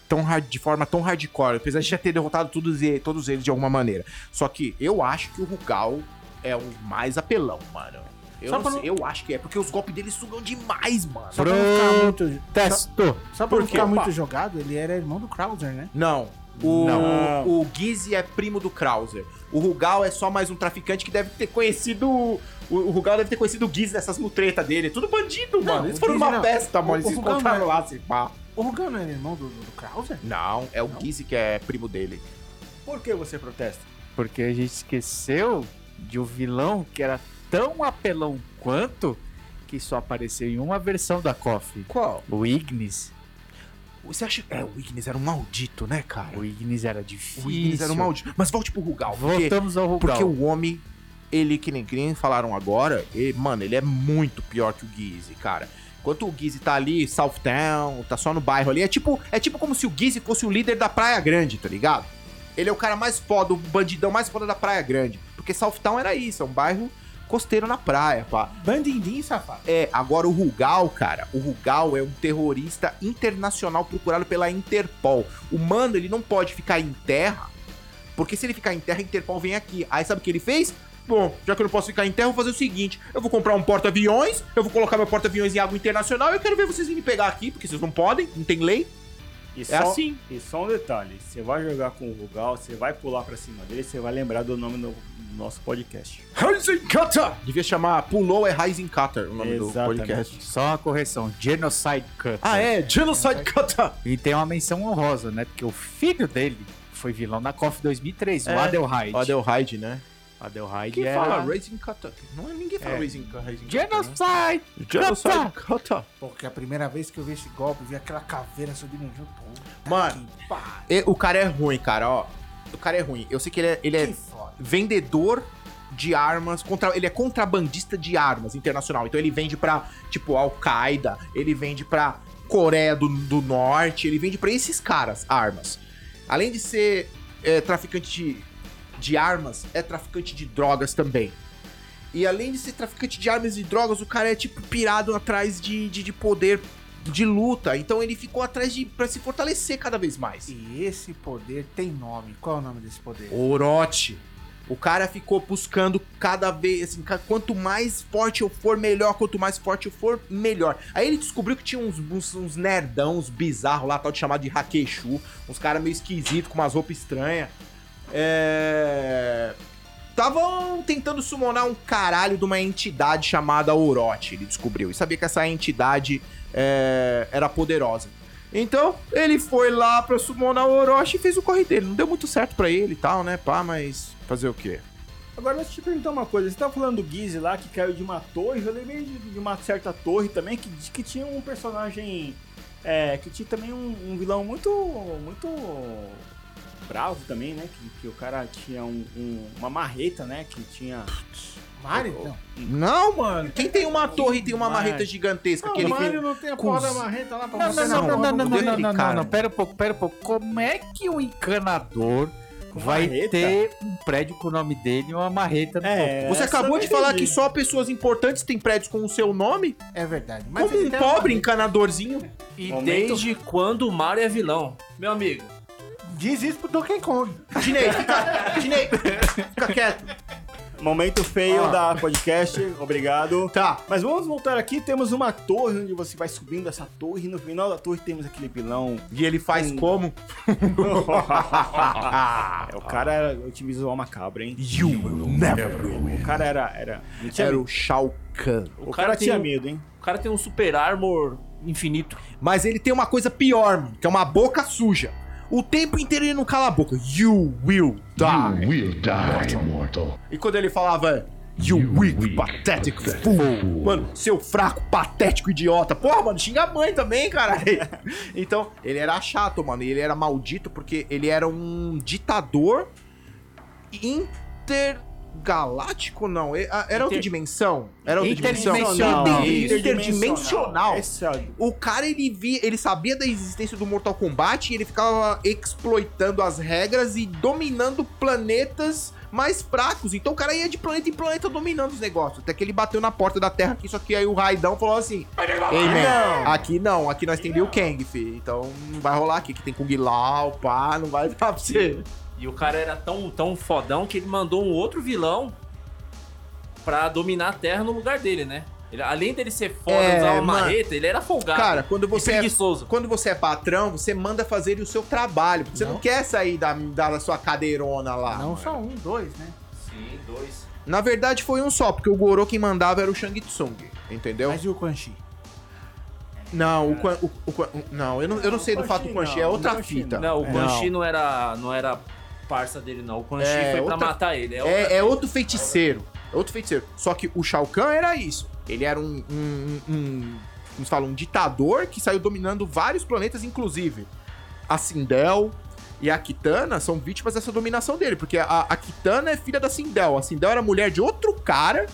Tão hard, de forma tão hardcore, apesar de já ter derrotado todos, e- todos eles de alguma maneira. Só que eu acho que o Rugal é o mais apelão, mano. Eu, Só não pra sei, eu acho que é, porque os golpes dele sugam demais, mano. Só pra não ficar muito, Testo. só pra Por não ficar Opa. muito jogado, ele era irmão do Krauser, né? Não. O, Não. o Gizzy é primo do Krauser. O Rugal é só mais um traficante que deve ter conhecido o, O, Rugal deve ter conhecido o Giz nessas mutretas dele. Tudo bandido, mano. Eles o foram numa não. festa, mano. Eles se encontraram não é- lá, se pá. O Rugal não era irmão do, do, Krauser? Não, é o Giz que é primo dele. Por que você protesta? Porque a gente esqueceu de um vilão que era tão apelão quanto que só apareceu em uma versão da KOF. Qual? O Ignis. Você acha que. É, o Ignis era um maldito, né, cara? O Ignis era difícil. O Ignis era um maldito. Mas volte pro Rugal. Porque, Voltamos ao Rugal. porque o homem, ele, que nem, que nem falaram agora, ele- mano, ele é muito pior que o Gizzy, cara. Enquanto o Gizzy tá ali, Southtown, tá só no bairro ali, é tipo, é tipo como se o Gizzy fosse o líder da Praia Grande, tá ligado? Ele é o cara mais foda, o bandidão mais foda da Praia Grande. Porque Southtown era isso, é um bairro costeiro na praia, pá. Bandindim, safado. É, agora o Rugal, cara, o Rugal é um terrorista internacional procurado pela Interpol. O mano, ele não pode ficar em terra, porque se ele ficar em terra, a Interpol vem aqui. Aí sabe o que ele fez? Bom, já que eu não posso ficar em terra, eu vou fazer o seguinte: eu vou comprar um porta-aviões, eu vou colocar meu porta-aviões em água internacional e eu quero ver vocês virem me pegar aqui, porque vocês não podem, não tem lei. E É só, assim. E só um detalhe: você vai jogar com o Rugal, você vai pular pra cima dele, você vai lembrar do nome do nosso podcast. Rising Cutter! Devia chamar Pulou é Rising Cutter o nome do Exatamente. podcast. Só uma correção. Genocide Cut. Ah, é? Genocide Cutter! E tem uma menção honrosa, né? Porque o filho dele foi vilão na KOF 2003, É. o Adelheid. O Adelheid, né? Adelheid Quem era... fala Rising Cutter? Não é ninguém fala É. Rising Cutter. né? Genocide! Genocide Cutter. Porque a primeira vez que eu vi esse golpe, vi aquela caveira subindo junto. Puta Mano. E- O cara é ruim, cara, ó. O cara é ruim. Eu sei que ele é, ele é vendedor de armas, contra, ele é contrabandista de armas internacional. Então ele vende pra, tipo, Al-Qaeda, ele vende pra Coreia do, do Norte, ele vende pra esses caras armas. Além de ser é, traficante de, de armas, é traficante de drogas também. E além de ser traficante de armas e drogas, o cara é, tipo, pirado atrás de, de, de poder de luta. Então ele ficou atrás de pra se fortalecer cada vez mais. E esse poder tem nome. Qual é o nome desse poder? Orochi. O cara ficou buscando cada vez, assim, quanto mais forte eu for, melhor. Quanto mais forte eu for, melhor. Aí ele descobriu que tinha uns, uns, uns nerdão, uns bizarros lá, tal de chamado de Hakeshu. Uns caras meio esquisitos, com umas roupas estranhas. É... Estavam tentando summonar um caralho de uma entidade chamada Orochi, ele descobriu. E sabia que essa entidade é, era poderosa. Então, ele foi lá pra summonar o Orochi e fez o corre dele. Não deu muito certo pra ele e tal, né, pá, mas fazer o quê? Agora, deixa eu te perguntar uma coisa. Você tava falando do Gizzy lá, que caiu de uma torre. Eu lembrei de, de uma certa torre também, que, que tinha um personagem... É, que tinha também um, um vilão muito... Muito... Bravo também, né? Que, que o cara tinha um- um- uma marreta, né? Que tinha... Mario? Não. Não, mano. Quem tem uma torre e tem uma Mario. marreta gigantesca? Não, que o ele Mario não tem a porra da marreta lá pra Não, você não, não, na não, não, não, não, não, não, cara. não, pera um pouco, pera um pouco. Como é que o encanador vai marreta? ter um prédio com o nome dele e uma marreta no? É, Você acabou de não falar que só pessoas importantes têm prédios com o seu nome? É verdade. Mas Como um pobre encanadorzinho? E Momento. desde quando o Mario é vilão? Meu amigo, Diz isso pro Donkey Kong. Dinei, fica, Dinei, fica quieto. Momento feio Ah. da podcast, obrigado. Tá. Mas vamos voltar aqui, temos uma torre onde você vai subindo essa torre e no final da torre temos aquele vilão. E ele faz Hum. como? É, o cara era, eu tive visual macabro, hein? You will never win. O cara era, era, tinha Era medo. o Shao Kahn. o, cara, tem tinha um- medo, hein? o cara tem um super armor infinito. Mas ele tem uma coisa pior, mano, que é uma boca suja. O tempo inteiro ele não cala a boca. You will die. You will die, mortal. E quando ele falava, You weak, pathetic fool. Mano, seu fraco, patético idiota. Porra, mano, xinga a mãe também, caralho. Então, ele era chato, mano. E ele era maldito porque ele era um ditador intergaláctico, não. E- a- Era outra Inter- dimensão? Era outra dimensão? Interdimensional. Interdimensional. Esse é O cara, ele via, ele sabia da existência do Mortal Kombat e ele ficava exploitando as regras e dominando planetas mais fracos. Então o cara ia de planeta em planeta dominando os negócios. Até que ele bateu na porta da Terra aqui, só que aí o Raidão falou assim: Ei, man, aqui não, aqui nós tem Liu Kang, fi. Então não vai rolar aqui, que tem Kung Lao, pá, não vai dar pra você. E o cara era tão, tão fodão que ele mandou um outro vilão pra dominar a Terra no lugar dele, né? Ele- além dele ser foda, É, usar uma mano. marreta, ele era folgado. Cara, quando você é. Quando você é patrão, você manda fazer o seu trabalho. Porque você não, Não. quer sair da, da sua cadeirona lá. Não só um, dois, né? Sim, dois. Na verdade foi um só, porque o Goro quem mandava era o Shang Tsung, entendeu? Mas e o Quan Chi? Não, o, Quan- o, o Quan- não, eu não, eu não sei do fato do Quan Chi, não, é outra fita. Não, o Quan Não. Chi não era, não era parça dele, não. O Quan Chi É, foi pra outra- matar ele. É outra- É, é outro feiticeiro. É outro feiticeiro. Só que o Shao Kahn era isso. Ele era um. um, um como se fala? Um ditador que saiu dominando vários planetas, inclusive a Sindel e a Kitana são vítimas dessa dominação dele. Porque a, a Kitana é filha da Sindel. A Sindel era mulher de outro cara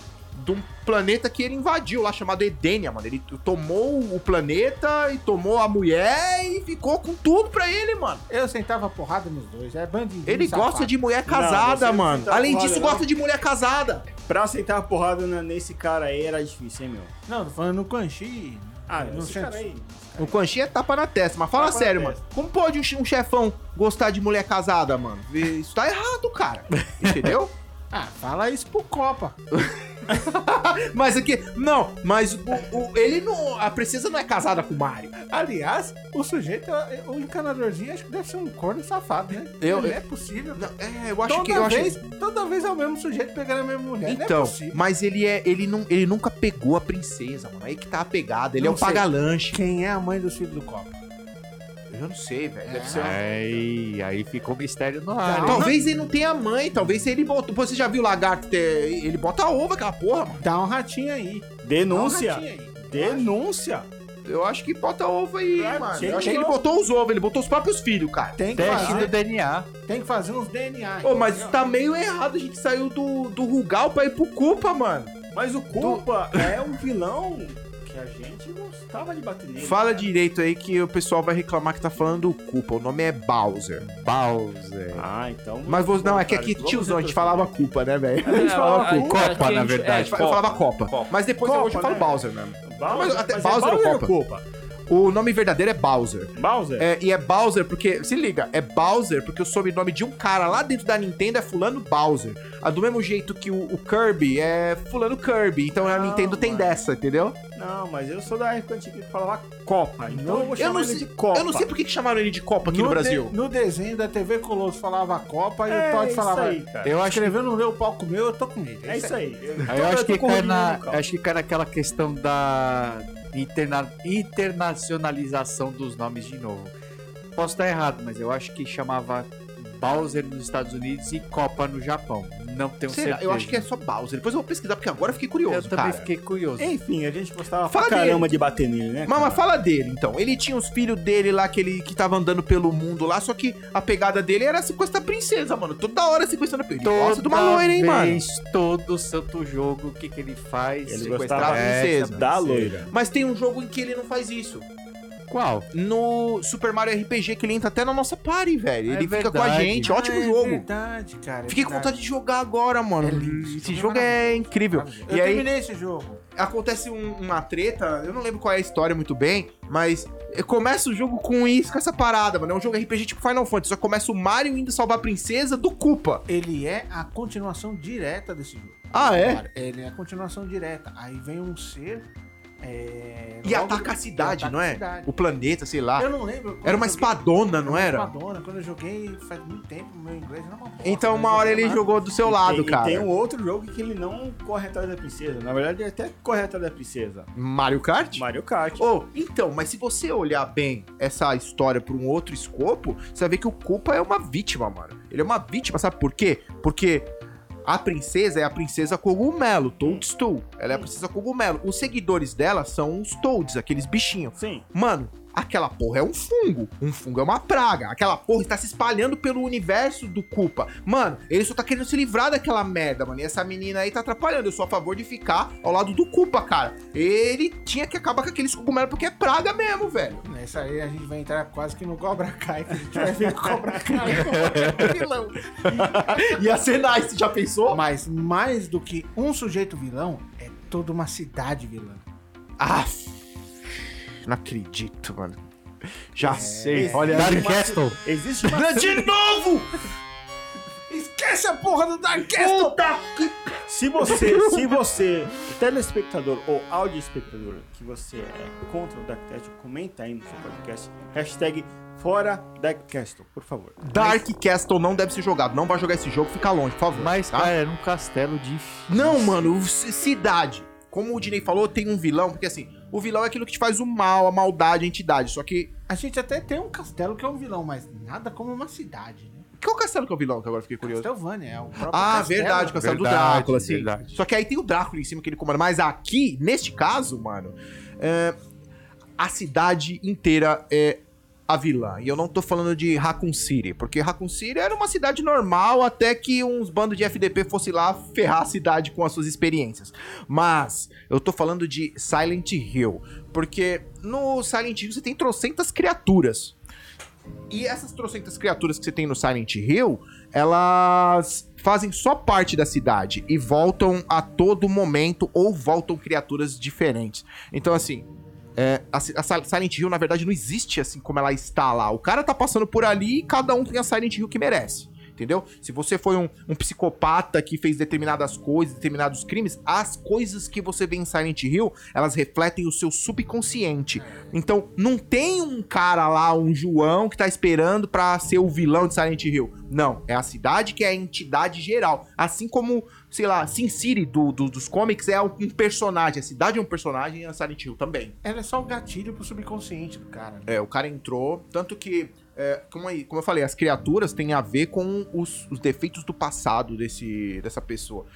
de um planeta que ele invadiu lá, chamado Edenia, mano. Ele tomou o planeta e tomou a mulher e ficou com tudo pra ele, mano. Eu sentava porrada nos dois, é bandidinho. Ele safado. gosta de mulher Não, casada, não mano. Além disso, não. gosta de mulher casada. Pra aceitar a porrada nesse cara aí era difícil, hein, meu? Não, tô falando no Quan Chi. Ah, no aí. O Quan Chi é tapa na testa, mas fala Tapa sério, testa. mano. Como pode um um chefão gostar de mulher casada, mano? Isso tá errado, cara. Entendeu? Ah, fala isso pro Copa. mas aqui. Não, mas o, o- ele não. A princesa não é casada com o Mario. Aliás, o sujeito, o encanadorzinho, acho que deve ser um corno safado, né? Eu- Não é possível. Não, é, eu acho toda que. Eu acho... vez, toda vez é o mesmo sujeito pegando a mesma mulher. é Então, possível. mas ele é. Ele, não, ele nunca pegou a princesa, mano. Aí que tá a pegada. Ele Não é o sei. paga-lanche. Quem é a mãe dos filhos do Copa? Eu não sei, velho. Deve ser. Aí, aí ficou um mistério no ar. Talvez ele não tenha mãe, talvez ele botou. Você já viu o lagarto ter. Ele bota ovo aquela porra, mano. Dá um ratinho aí. Denúncia! Dá um ratinho aí. Denúncia! Eu acho que bota ovo aí, Claro, mano. Eu acho que ele botou os ovos, ele botou os próprios filhos, cara. Tem que, Teste do fazer, DNA. tem que fazer uns DNA. Ô, mas tá meio errado, a gente saiu do, do Rugal pra ir pro Culpa, mano. Mas o Culpa é um vilão que a gente gostava de bater nele. Fala cara. direito aí que o pessoal vai reclamar que tá falando do Culpa. O nome é Bowser. Bowser. Ah, então. Mas você, não, é que aqui, tiozão, a gente falava Culpa, né, velho? A gente É, falava Culpa. Copa, na gente- verdade. é, Eu falava Copa. Copa. Mas depois Copa, hoje eu falo né? Bowser mesmo. Bowser, Mas até mas Bowser é ou Bowser Copa? Culpa? O nome verdadeiro é Bowser. Bowser? É, e é Bowser porque, se liga, é Bowser porque o sobrenome de um cara lá dentro da Nintendo é fulano Bowser. Ah, do mesmo jeito que o, o Kirby é fulano Kirby. Então a Nintendo tem mano. dessa, entendeu? Não, mas eu sou da época antiga que falava Copa. Então eu vou Eu chamar não, ele sei, de Copa. eu não sei por que que chamaram ele de Copa aqui no, de- Brasil. no desenho da TV Colosso falava Copa e É o Todd isso falava. aí, cara. Eu acho que, Escreveu no meu palco meu, eu tô com ele. É isso aí. aí eu acho que cai na, no acho que cai naquela questão da interna, internacionalização dos nomes de novo. Posso estar errado, mas eu acho que chamava Bowser nos Estados Unidos e Copa no Japão. Não tenho Será? certeza. Eu acho que é só Bowser. Depois eu vou pesquisar, porque agora eu fiquei Eu curioso, também cara. fiquei curioso. Enfim, a gente gostava Fala pra caramba dele. de bater nele, né? Mas, fala dele, então. Ele tinha os filhos dele lá, que ele que tava andando pelo mundo lá, só que a pegada dele era sequestrar a princesa, mano. Toda hora sequestrando a princesa. Ele gosta de uma loira, hein, mano? vez, todo santo jogo, o que, que ele faz? Ele sequestrar gostava a É, princesa. da loira. Mas tem um jogo em que ele não faz isso. Qual? No Super Mario RPG, que ele entra até na nossa party, velho. É Ele fica com a verdade. gente. Ótimo Ah, é jogo. verdade, cara. é Fiquei com verdade. vontade de jogar agora, mano. É Esse esse jogo é é incrível. Eu E aí terminei esse jogo. acontece um- uma treta, eu não lembro qual é a história muito bem, mas começa o jogo com isso, com essa parada, mano. É um jogo RPG tipo Final Fantasy, só começa o Mario indo salvar a princesa do Koopa. Ele é a continuação direta desse jogo. Ah, é? Ele é a continuação direta. Aí vem um ser. É, E ataca a cidade, ataca não é? cidade. O planeta, sei lá. Eu não lembro. Era uma joguei- espadona, não era? Espadona. Quando eu joguei faz muito tempo, meu inglês era uma. Então né? uma hora ele lá. jogou do seu E lado, tem, e cara. tem um outro jogo que ele não corre atrás da princesa. Na verdade, ele até corre atrás da princesa. Mario Kart? Mario Kart. Oh, então, mas se você olhar bem essa história por um outro escopo, você vai ver que o Koopa é uma vítima, mano. Ele é uma vítima, sabe por quê? Porque a princesa é a princesa cogumelo, Toadstool. Ela é a princesa cogumelo. Os seguidores dela são os Toads, aqueles bichinhos. Sim. Mano, aquela porra é um fungo. Um fungo é uma praga. Aquela porra está se espalhando pelo universo do Koopa. Mano, ele só tá querendo se livrar daquela merda, mano. E essa menina aí tá atrapalhando. Eu sou a favor de ficar ao lado do Koopa, cara. Ele tinha que acabar com aqueles cogumelos porque é praga mesmo, velho. Nessa aí a gente vai entrar quase que no Cobra Kai, que a gente vai ver o Cobra Kai como vilão. Ia ser nice, já pensou? Mas mais do que um sujeito vilão, é toda uma cidade vilã. Ah, não acredito, mano. Já sei. Esse- Olha Dark. Castle. Existe uma De novo! Esquece a porra do Dark Castle! Puta que Se você, se você, telespectador ou audio-espectador, que você é contra o Dark Castle, comenta aí no seu podcast. Hashtag fora Dark Castle, por favor. Dark Castle não deve ser jogado. Não vai jogar esse jogo, fica longe, por favor. Mas, tá? cara, era um castelo de. Não, mano, cidade. Como o Dinei falou, tem um vilão, porque assim, o vilão é aquilo que te faz o mal, a maldade, a entidade. Só que. A gente até tem um castelo que é um vilão, mas nada como uma cidade, né? Qual castelo que é o vilão? Que agora eu fiquei curioso. Castlevania, é o próprio Ah, castelo. verdade, o castelo do Verdade, Drácula, assim. verdade. Só que aí tem o Drácula em cima que ele comanda. Mas aqui, neste caso, mano, é, a cidade inteira é a vilã. E eu não tô falando de Raccoon City, porque Raccoon City era uma cidade normal até que uns bandos de FDP fossem lá ferrar a cidade com as suas experiências. Mas eu tô falando de Silent Hill, porque no Silent Hill você tem trocentas criaturas. E essas trocentas criaturas que você tem no Silent Hill, elas fazem só parte da cidade e voltam a todo momento ou voltam criaturas diferentes. Então, assim, é, a, a Sil- Silent Hill, na verdade, não existe assim como ela está lá. O cara tá passando por ali e cada um tem a Silent Hill que merece. Entendeu? Se você foi um, um psicopata que fez determinadas coisas, determinados crimes, as coisas que você vê em Silent Hill, elas refletem o seu subconsciente. Então, não tem um cara lá, um João, que tá esperando pra ser o vilão de Silent Hill. Não, é a cidade que é a entidade geral. Assim como, sei lá, Sin City do, do- dos comics é um personagem. A cidade é um personagem e a Silent Hill também. Ela é só o gatilho pro subconsciente do cara. né? É, o cara entrou, tanto que, é, como, aí- como eu falei, as criaturas têm a ver com os, os defeitos do passado desse, dessa pessoa.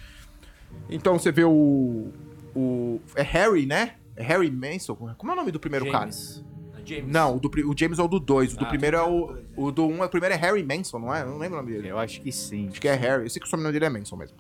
Então você vê o. o é Harry, né? É Harry Manson? Como é o nome do primeiro cara? James. É James. Não, o, do, o James é o do 2. O do Ah, primeiro é o. O do 1 um, o primeiro é Harry Manson, não é? Eu não lembro o nome dele. Eu acho que sim. Acho que é Harry. Eu sei que o sobrenome dele é Manson mesmo.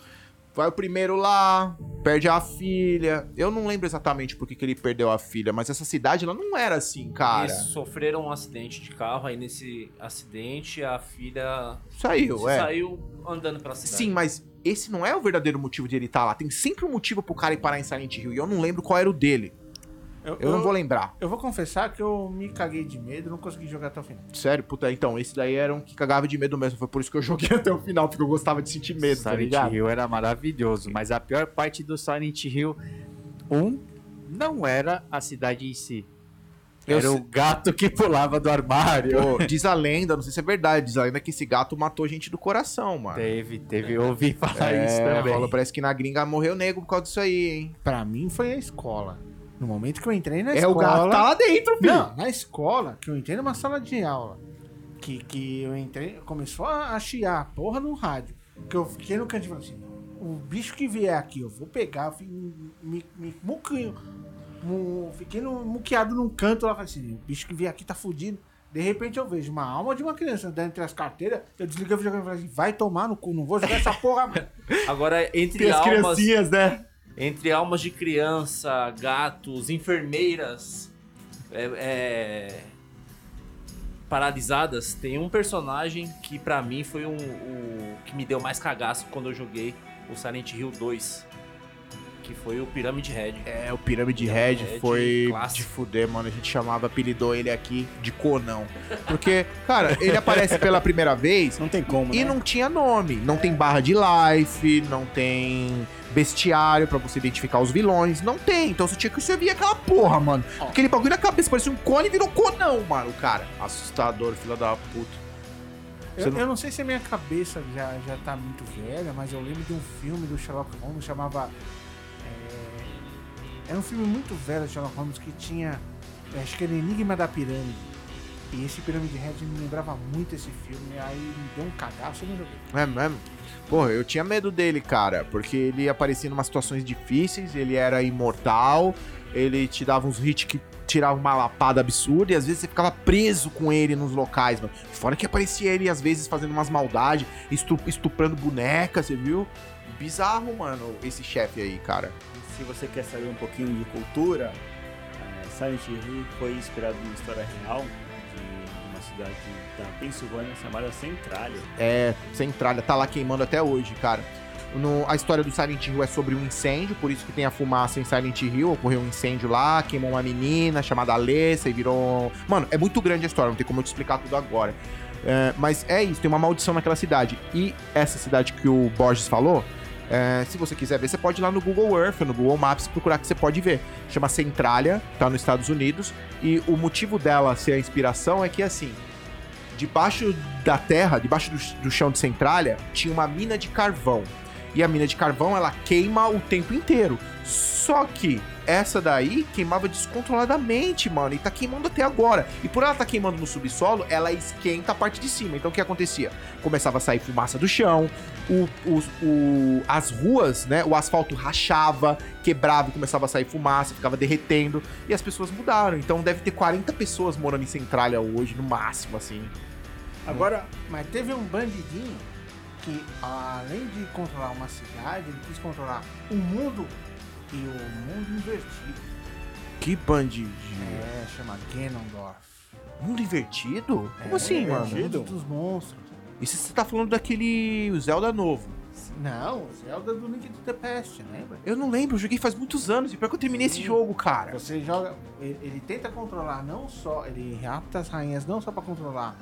Vai o primeiro lá, perde a filha. Eu não lembro exatamente por que, que ele perdeu a filha, mas essa cidade ela não era assim, cara. Eles sofreram um acidente de carro, aí nesse acidente a filha Saiu, é. saiu andando pela cidade. Sim, mas esse não é o verdadeiro motivo de ele estar lá. Tem sempre um motivo pro cara ir parar em Silent Hill. E eu não lembro qual era o dele. Eu não vou lembrar. Eu vou confessar que eu me caguei de medo, não consegui jogar até o final. Sério, puta, então, esse daí era um que cagava de medo mesmo. Foi por isso que eu joguei até o final, porque eu gostava de sentir medo, tá Silent ligado? Hill era maravilhoso, mas a pior parte do Silent Hill 1 não era a cidade em si. Eu era sei- o gato que pulava do armário. Pô, diz a lenda, não sei se é verdade, diz a lenda que esse gato matou gente do coração, mano. Teve, teve, eu ouvi falar É, isso também. rola, parece que na gringa morreu nego por causa disso aí, hein? Pra mim foi a escola. No momento que eu entrei na É, escola. o gato tá lá dentro, filho. Não, na escola, que eu entrei numa sala de aula. Que, que eu entrei, começou a, a chiar a porra no rádio. Que eu fiquei no cantinho e falei assim: o bicho que vier aqui, eu vou pegar, eu fiquei, me, me muquinho, mu- fiquei no, muqueado num canto lá, falei assim: o bicho que vier aqui tá fudido. De repente eu vejo uma alma de uma criança andando entre as carteiras, eu desliguei o videogame e falei assim: vai tomar no cu, não vou jogar essa porra, mano. Agora, entre Tem as almas, criancinhas, né? Entre almas de criança, gatos, enfermeiras é, é, paralisadas, tem um personagem que pra mim foi um, o que me deu mais cagaço quando eu joguei o Silent Hill 2, que foi o Pyramid Head. É, o Pirâmide Pirâmide Red Red, foi clássico. de fuder, mano. A gente chamava, apelidou ele aqui de Conão. Porque, cara, ele aparece pela primeira vez Não tem como, e né? não tinha nome. Não tem barra de life, não tem bestiário pra você identificar os vilões. Não tem. Então você tinha que você via aquela porra, mano. Aquele bagulho na cabeça, parecia um cone e virou conão, mano, o cara. Assustador, filha da puta. Eu, não- eu não sei se a minha cabeça já, já tá muito velha, mas eu lembro de um filme do Sherlock Holmes chamava. Era um filme muito velho do Sherlock Holmes que tinha. é, Acho que era Enigma da Pirâmide. E esse Pirâmide Red me lembrava muito esse filme, aí me deu um cagaço e não. É mesmo? Porra, eu tinha medo dele, cara, porque ele aparecia em umas situações difíceis, ele era imortal, ele te dava uns hits que tiravam uma lapada absurda e às vezes você ficava preso com ele nos locais, mano. Fora que aparecia ele às vezes fazendo umas maldades, estu- estuprando boneca, você viu? Bizarro, mano, esse chefe aí, cara. Se você quer saber um pouquinho de cultura, é, Silent Hill foi inspirado numa história real de uma cidade da Pensilvânia chamada Centralia. É, Centralha, tá lá queimando até hoje, cara. No- a história do Silent Hill é sobre um incêndio, por isso que tem a fumaça em Silent Hill. Ocorreu um incêndio lá, queimou uma menina chamada Alessa e virou. Mano, é muito grande a história, não tem como eu te explicar tudo agora. É, mas é isso, tem uma maldição naquela cidade. E essa cidade que o Borges falou É, se você quiser ver, você pode ir lá no Google Earth, no Google Maps, procurar que você pode ver. Chama Centralia, tá nos Estados Unidos. E o motivo dela ser a inspiração é que, assim, debaixo da terra, debaixo do, do chão de Centralia, tinha uma mina de carvão. E a mina de carvão, ela queima o tempo inteiro. Só que essa daí queimava descontroladamente, mano. E tá queimando até agora. E por ela tá queimando no subsolo, ela esquenta a parte de cima. Então o que acontecia? Começava a sair fumaça do chão, o, o- o- as ruas, né? O asfalto rachava, quebrava e começava a sair fumaça, ficava derretendo. E as pessoas mudaram. Então deve ter 40 pessoas morando em Centralia hoje, no máximo, assim. Agora, Mas teve um bandidinho que, além de controlar uma cidade, ele quis controlar o mundo e o mundo invertido. Que bandidinho. É, chama Ganondorf. Mundo invertido? Como É, assim, é mano? mundo dos monstros. Isso você tá falando daquele Zelda novo. Não, Zelda do Link to the Past, lembra? Eu não lembro, eu joguei faz muitos anos. E pior que eu terminei esse jogo, cara. Você joga. Ele, ele tenta controlar não só. Ele rapta as rainhas não só pra controlar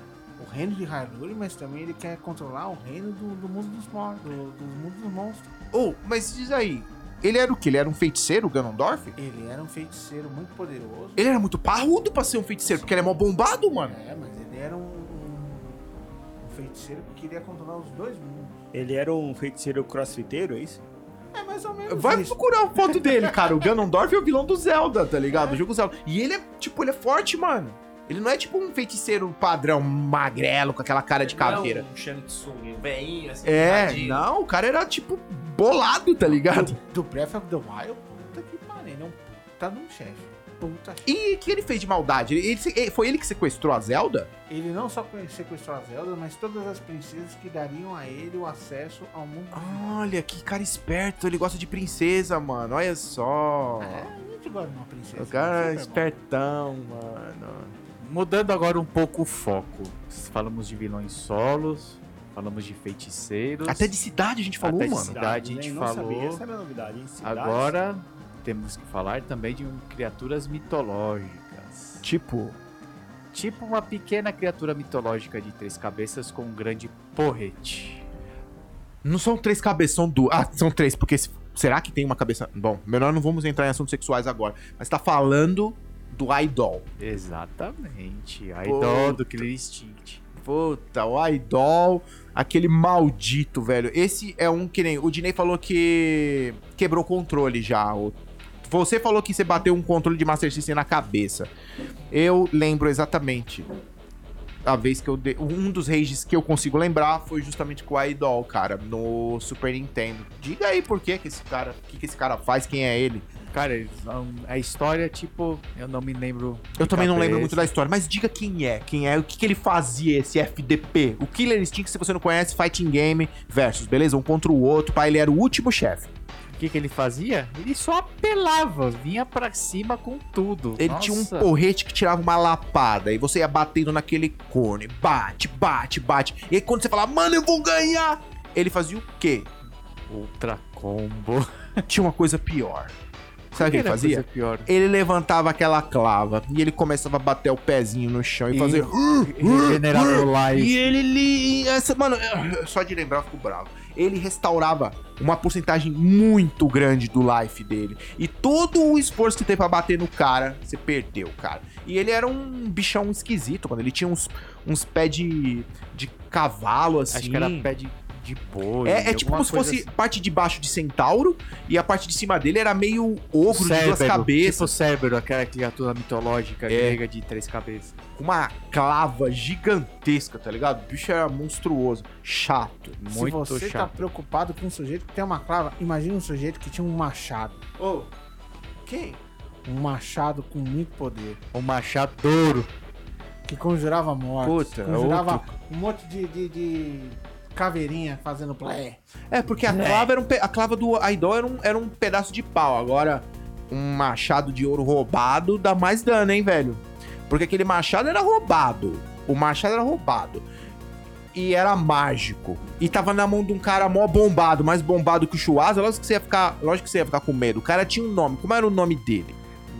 o reino de Hyrule, mas também ele quer controlar o reino do, do mundo dos mortos. Do, do mundo dos monstros. Oh, mas diz aí. Ele era o quê? Ele era um feiticeiro, o Ganondorf? Ele era um feiticeiro muito poderoso. Ele era muito parrudo pra ser um feiticeiro, porque ele é mó bombado, mano. É, mas ele era um, um, um feiticeiro que queria controlar os dois mundos. ele era um feiticeiro crossfiteiro, é isso? É mais ou menos Vai isso. procurar a foto dele, cara. O Ganondorf é o vilão do Zelda, tá ligado? Do jogo Zelda. E ele é, tipo, ele é forte, mano. Ele não é tipo um feiticeiro padrão magrelo, com aquela cara de caveira. Não, um Shang Tsung, um veinho, assim, É, tadinho. não, o cara era, tipo, bolado, tá ligado? Do, do Breath of the Wild, puta que pariu. Ele é um puta de um chefe. Puta E o que ele fez de maldade? Ele, ele- foi ele que sequestrou a Zelda? Ele não só sequestrou a Zelda, mas todas as princesas que dariam a ele o acesso ao mundo. Olha, que cara esperto. Ele gosta de princesa, mano. Olha só. É, a gente gosta de uma princesa. O cara é super bom. espertão, mano. Mudando agora um pouco o foco. Falamos de vilões solos, falamos de feiticeiros. Até de cidade a gente falou, Até de mano. cidade. a gente falou. Sabia. Essa era a novidade, hein? Cidades. Agora temos que falar também de um- criaturas mitológicas. Tipo, Tipo uma pequena criatura mitológica de três cabeças com um grande porrete. não são três cabeças, são duas. Ah, são três, porque se- será que tem uma cabeça. Bom, melhor não vamos entrar em assuntos sexuais agora. Mas tá falando do Idol. Exatamente. Idol do Killer Instinct. Puta, o Idol, aquele maldito, velho. Esse é um que nem. O Dinei falou que quebrou o controle já. Você falou que você bateu um controle de Master System na cabeça. Eu lembro exatamente. A vez que eu dei. Um dos rages que eu consigo lembrar foi justamente com o Idol, cara, no Super Nintendo. Diga aí por que que esse cara. O que, que esse cara faz, quem é ele? Cara, a história, tipo, eu não me lembro. Eu também não lembro muito da história, mas diga quem é, quem é, o que, que ele fazia, esse FDP. O Killer Instinct, se você não conhece, Fighting Game versus, beleza? Um contra o outro, pá, ele era o último chefe. O que, que ele fazia? Ele só apelava, vinha pra cima com tudo. Ele tinha um Nossa. porrete que tirava uma lapada, e você ia batendo naquele cone, bate, bate, bate. E aí quando você falava, mano, eu vou ganhar, ele fazia o quê? Ultra combo. Tinha uma coisa pior. Sabe o que ele fazia? Ele levantava aquela clava e ele começava a bater o pezinho no chão e, E- fazer. Regenerava o life. E ele essa, mano, só de lembrar eu fico bravo. Ele restaurava uma porcentagem muito grande do life dele. E todo o esforço que teve pra bater no cara, você perdeu, cara. E ele era um bichão esquisito, mano. Ele tinha uns, uns pés de, de cavalo, assim. Acho que era pé de, de boi. É, é tipo como se fosse assim. parte de baixo de centauro e a parte de cima dele era meio ogro de duas Cérebro, Tipo cabeças, Cérebro, aquela criatura mitológica É. grega de três cabeças. com uma clava gigantesca, tá ligado? O bicho era monstruoso, chato. Muito Se você tá chato. preocupado com um sujeito que tem uma clava, imagina um sujeito que tinha um machado. Ô, quem? Um machado com muito poder. O machado douro. Que conjurava mortes. Puta, conjurava um monte de, de, de caveirinha fazendo play. É, porque a clava, era um a clava do Idol era um, era um pedaço de pau. Agora, um machado de ouro roubado dá mais dano, hein, velho? Porque aquele machado era roubado. O machado era roubado. E era mágico. E tava na mão de um cara mó bombado, mais bombado que o Chuasa. Lógico que você ia ficar, lógico que você ia ficar com medo. O cara tinha um nome. Como era o nome dele?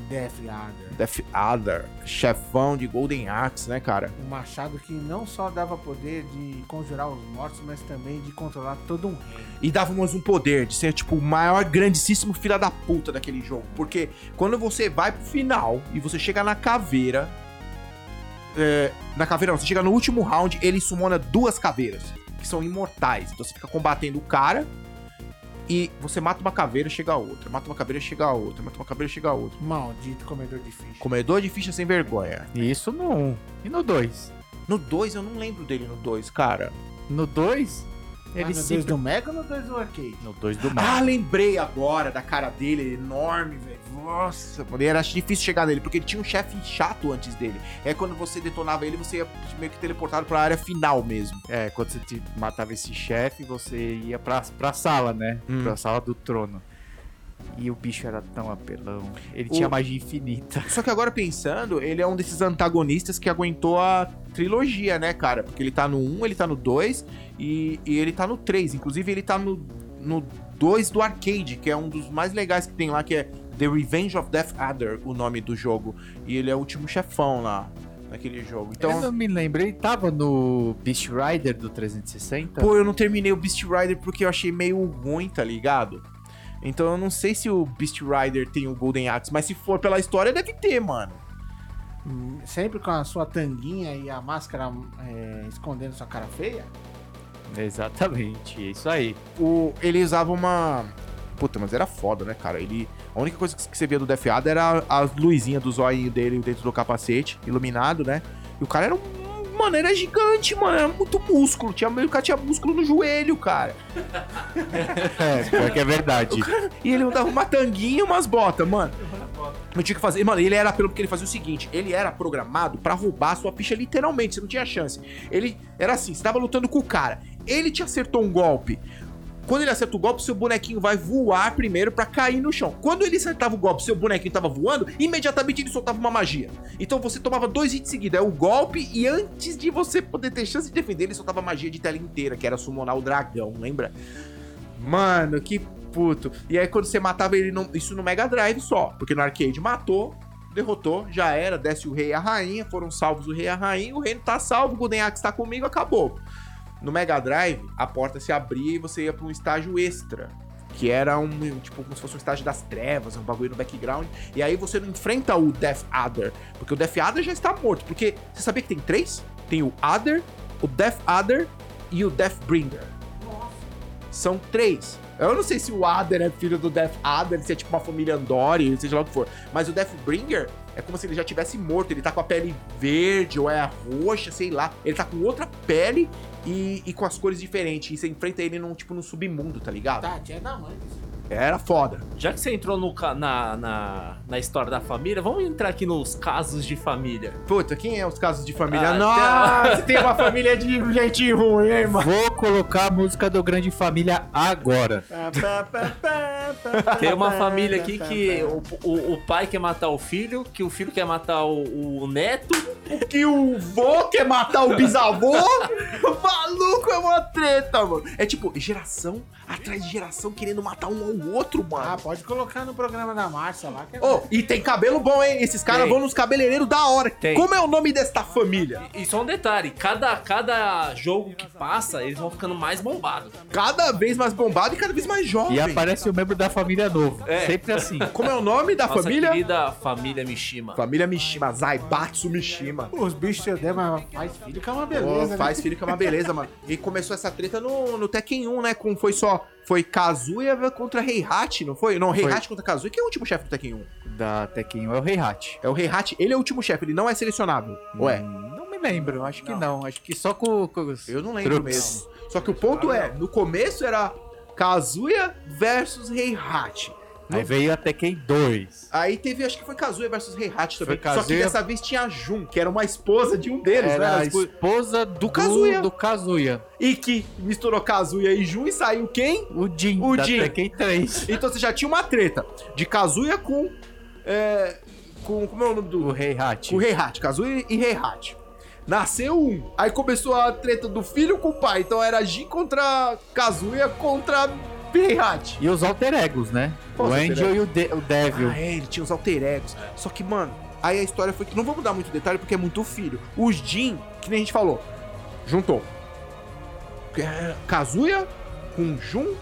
Death Adder. Death Adder, chefão de Golden Axe, né, cara? Um machado que não só dava poder de conjurar os mortos, mas também de controlar todo um reino. E dávamos um poder de ser, tipo, o maior grandíssimo filho da puta daquele jogo. Porque quando você vai pro final e você chega na caveira. é, na caveira não, você chega no último round, ele sumona duas caveiras, que são imortais. Então você fica combatendo o cara e você mata uma caveira, chega a outra. Mata uma caveira, chega a outra. Mata uma caveira, chega a outra. Maldito comedor de ficha. Comedor de ficha sem vergonha. Isso no 1. E no 2? No 2, eu não lembro dele no 2, cara. No 2, Ele no se... 2 do Mega ou no 2 do arcade? No 2 do Ah, Mario. lembrei agora da cara dele, enorme, velho. Nossa, mano, era difícil chegar nele, porque ele tinha um chefe chato antes dele. É quando você detonava ele, você ia meio que teleportado pra área final mesmo. É, quando você te matava esse chefe, você ia pra, pra sala, né? Hum. Pra sala do trono. E o bicho era tão apelão. Ele O- tinha magia infinita. Só que agora pensando, ele é um desses antagonistas que aguentou a trilogia, né, cara? Porque ele tá no 1, ele tá no 2 e, e ele tá no 3. Inclusive, ele tá no, no 2 do arcade, que é um dos mais legais que tem lá, que é The Revenge of Death Adder, o nome do jogo. E ele é o último chefão lá, naquele jogo. Então, eu não me lembro, ele tava no Beast Rider do 360? pô, eu não terminei o Beast Rider porque eu achei meio ruim, tá ligado? Então eu não sei se o Beast Rider tem o Golden Axe, mas se for pela história, deve ter, mano. Hum, Sempre com a sua tanguinha e a máscara é, escondendo sua cara feia? Exatamente, é isso aí. o, ele usava uma. Puta, mas era foda, né, cara? Ele. A única coisa que você via do Adder era as luzinhas do zóio dele dentro do capacete, iluminado, né? E o cara era um. Mano, era gigante, mano. Era muito músculo. Tinha, o cara tinha músculo no joelho, cara. É, pior que é verdade. E ele usava uma tanguinha e umas botas, mano. Não tinha que fazer. Mano, ele era pelo porque ele fazia o seguinte: ele era programado pra roubar a sua ficha literalmente, você não tinha chance. Ele era assim: você tava lutando com o cara, ele te acertou um golpe. Quando ele acerta o golpe, seu bonequinho vai voar primeiro pra cair no chão. Quando ele acertava o golpe, seu bonequinho tava voando, imediatamente ele soltava uma magia. Então você tomava dois hits seguidos, é o golpe, e antes de você poder ter chance de defender, ele soltava magia de tela inteira, que era summonar o dragão, lembra? Mano, que puto. E aí quando você matava ele, no- isso no Mega Drive só, porque no arcade matou, derrotou, já era, desce o rei e a rainha, foram salvos o rei e a rainha, o reino tá salvo, o Golden Axe tá comigo, acabou. No Mega Drive, a porta se abria e você ia pra um estágio extra. Que era um, tipo, como se fosse um estágio das trevas, um bagulho no background. E aí você não enfrenta o Death Adder. Porque o Death Adder já está morto. Porque você sabia que tem três? Tem o Adder, o Death Adder e o Deathbringer. São três. Eu não sei se o Adder é filho do Death Adder, se é tipo uma família Andori, seja lá o que for. Mas o Deathbringer é como se ele já tivesse morto. Ele tá com a pele verde ou é roxa, sei lá. Ele tá com outra pele e, e com as cores diferentes. E você enfrenta ele num, tipo, num submundo, tá ligado? Tá, tinha da mãe. Era foda. Já que você entrou no na, na, na história da família, vamos entrar aqui nos casos de família. Puta, quem é os casos de família? Ah, Nossa, tem uma família de gente ruim, hein, mano? Vou colocar a música do Grande Família agora. Tem uma família aqui que o, o, o pai quer matar o filho, que o filho quer matar o, o neto. que o vô quer matar o bisavô. o maluco é uma treta, mano. É tipo, geração atrás de geração querendo matar um ao outro, Ah, mano. pode colocar no programa da Márcia lá. Que é Oh, e tem cabelo bom, hein? Esses caras vão nos cabeleireiros da hora. Tem. Como é o nome desta família? E só um detalhe, cada, cada jogo que passa, eles vão ficando mais bombados. Cada vez mais bombado e cada vez mais jovem. E aparece o membro da família novo. É. Sempre assim. Como é o nome da Nossa família? querida família Mishima. Família Mishima, Zaibatsu Mishima. Os bichos odeiam, mas faz filho que é uma Pô, beleza. faz né? filho que é uma beleza, mano. E começou essa treta no, no Tekken 1, né? Com, foi só. Foi Kazuya contra Heihachi, não foi? Não, Heihachi contra Kazuya. Quem é o último chefe do Tekken 1? Da Tekken 1 é o Rei Hat. É o Heihachi. Ele é o último chefe, ele não é selecionável. Ué, Hum, Não me lembro, acho que não. Acho que só com, com os eu não lembro truques. mesmo. Só que o ponto é, no começo era Kazuya versus Heihachi. Aí veio a Tekken 2. Aí teve, acho que foi Kazuya versus Heihachi também. Foi Só que Kazuya- dessa vez tinha a Jun, que era uma esposa de um deles, Era né? a esposa do, Kazuya. do Kazuya. E que misturou Kazuya e Jun e saiu quem? O Jin, O da Jin. Tekken 3. Então você já tinha uma treta de Kazuya com. É, com. Como é o nome do. O. Com o Heihachi. Kazuya e Heihachi. Nasceu um. Aí começou a treta do filho com o pai. Então era Jin contra Kazuya contra E os alter egos, né? Qual o Angel e o, De o Devil. Ah, é, ele tinha os alter egos. Só que, mano, Aí a história foi que não vamos dar muito detalhe porque é muito filho. Os Jin, que nem a gente falou, juntou. É, Kazuya com Jun,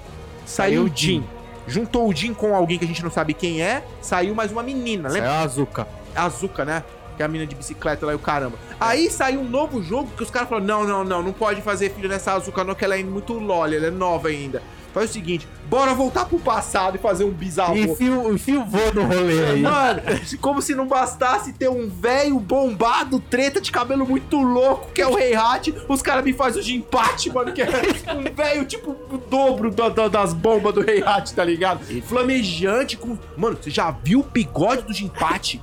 saiu o Jin. Juntou o Jin com alguém que a gente não sabe quem é, saiu mais uma menina, É lembra? a Azuka. Azuka, né? Que é a menina de bicicleta lá e o caramba. Aí saiu um novo jogo que os caras falaram: não, não, não, não pode fazer filho nessa Azuka, não, que ela é muito loli, ela é nova ainda. Faz o seguinte, bora voltar pro passado e fazer um bizarro. Enfia, enfia o vô no rolê aí. Mano, como se não bastasse ter um velho bombado, treta de cabelo muito louco, que é o Rei Hat, os caras me fazem o Jinpate, mano, que é um velho tipo o dobro da- da- das bombas do Rei Hat, tá ligado? Flamejante com. Mano, você já viu o bigode do Jinpate?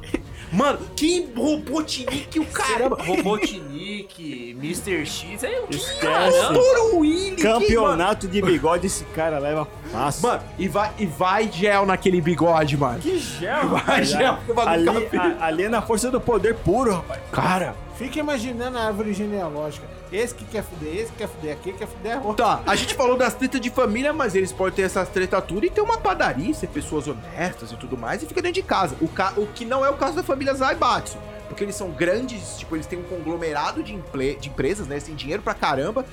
Mano, que robotnik o caramba! Robotnik, Mr. X, é o que caramba. Willy! que, Campeonato de bigode esse cara leva fácil. Mano, e vai, e vai gel naquele bigode, mano. que gel, Vai gel, que ali, a- ali é na força do poder puro, rapaz. Cara, Fica imaginando a árvore genealógica. Esse que quer fuder, esse que quer fuder, aquele que quer fuder outro. Tá, a gente falou das tretas de família, mas eles podem ter essas tretas tudo e ter uma padaria, ser pessoas honestas e tudo mais, e fica dentro de casa. O, ca... o que não é o caso da família Zaibatsu. Porque eles são grandes, tipo, eles têm um conglomerado de, de empresas, né? Eles têm dinheiro pra caramba.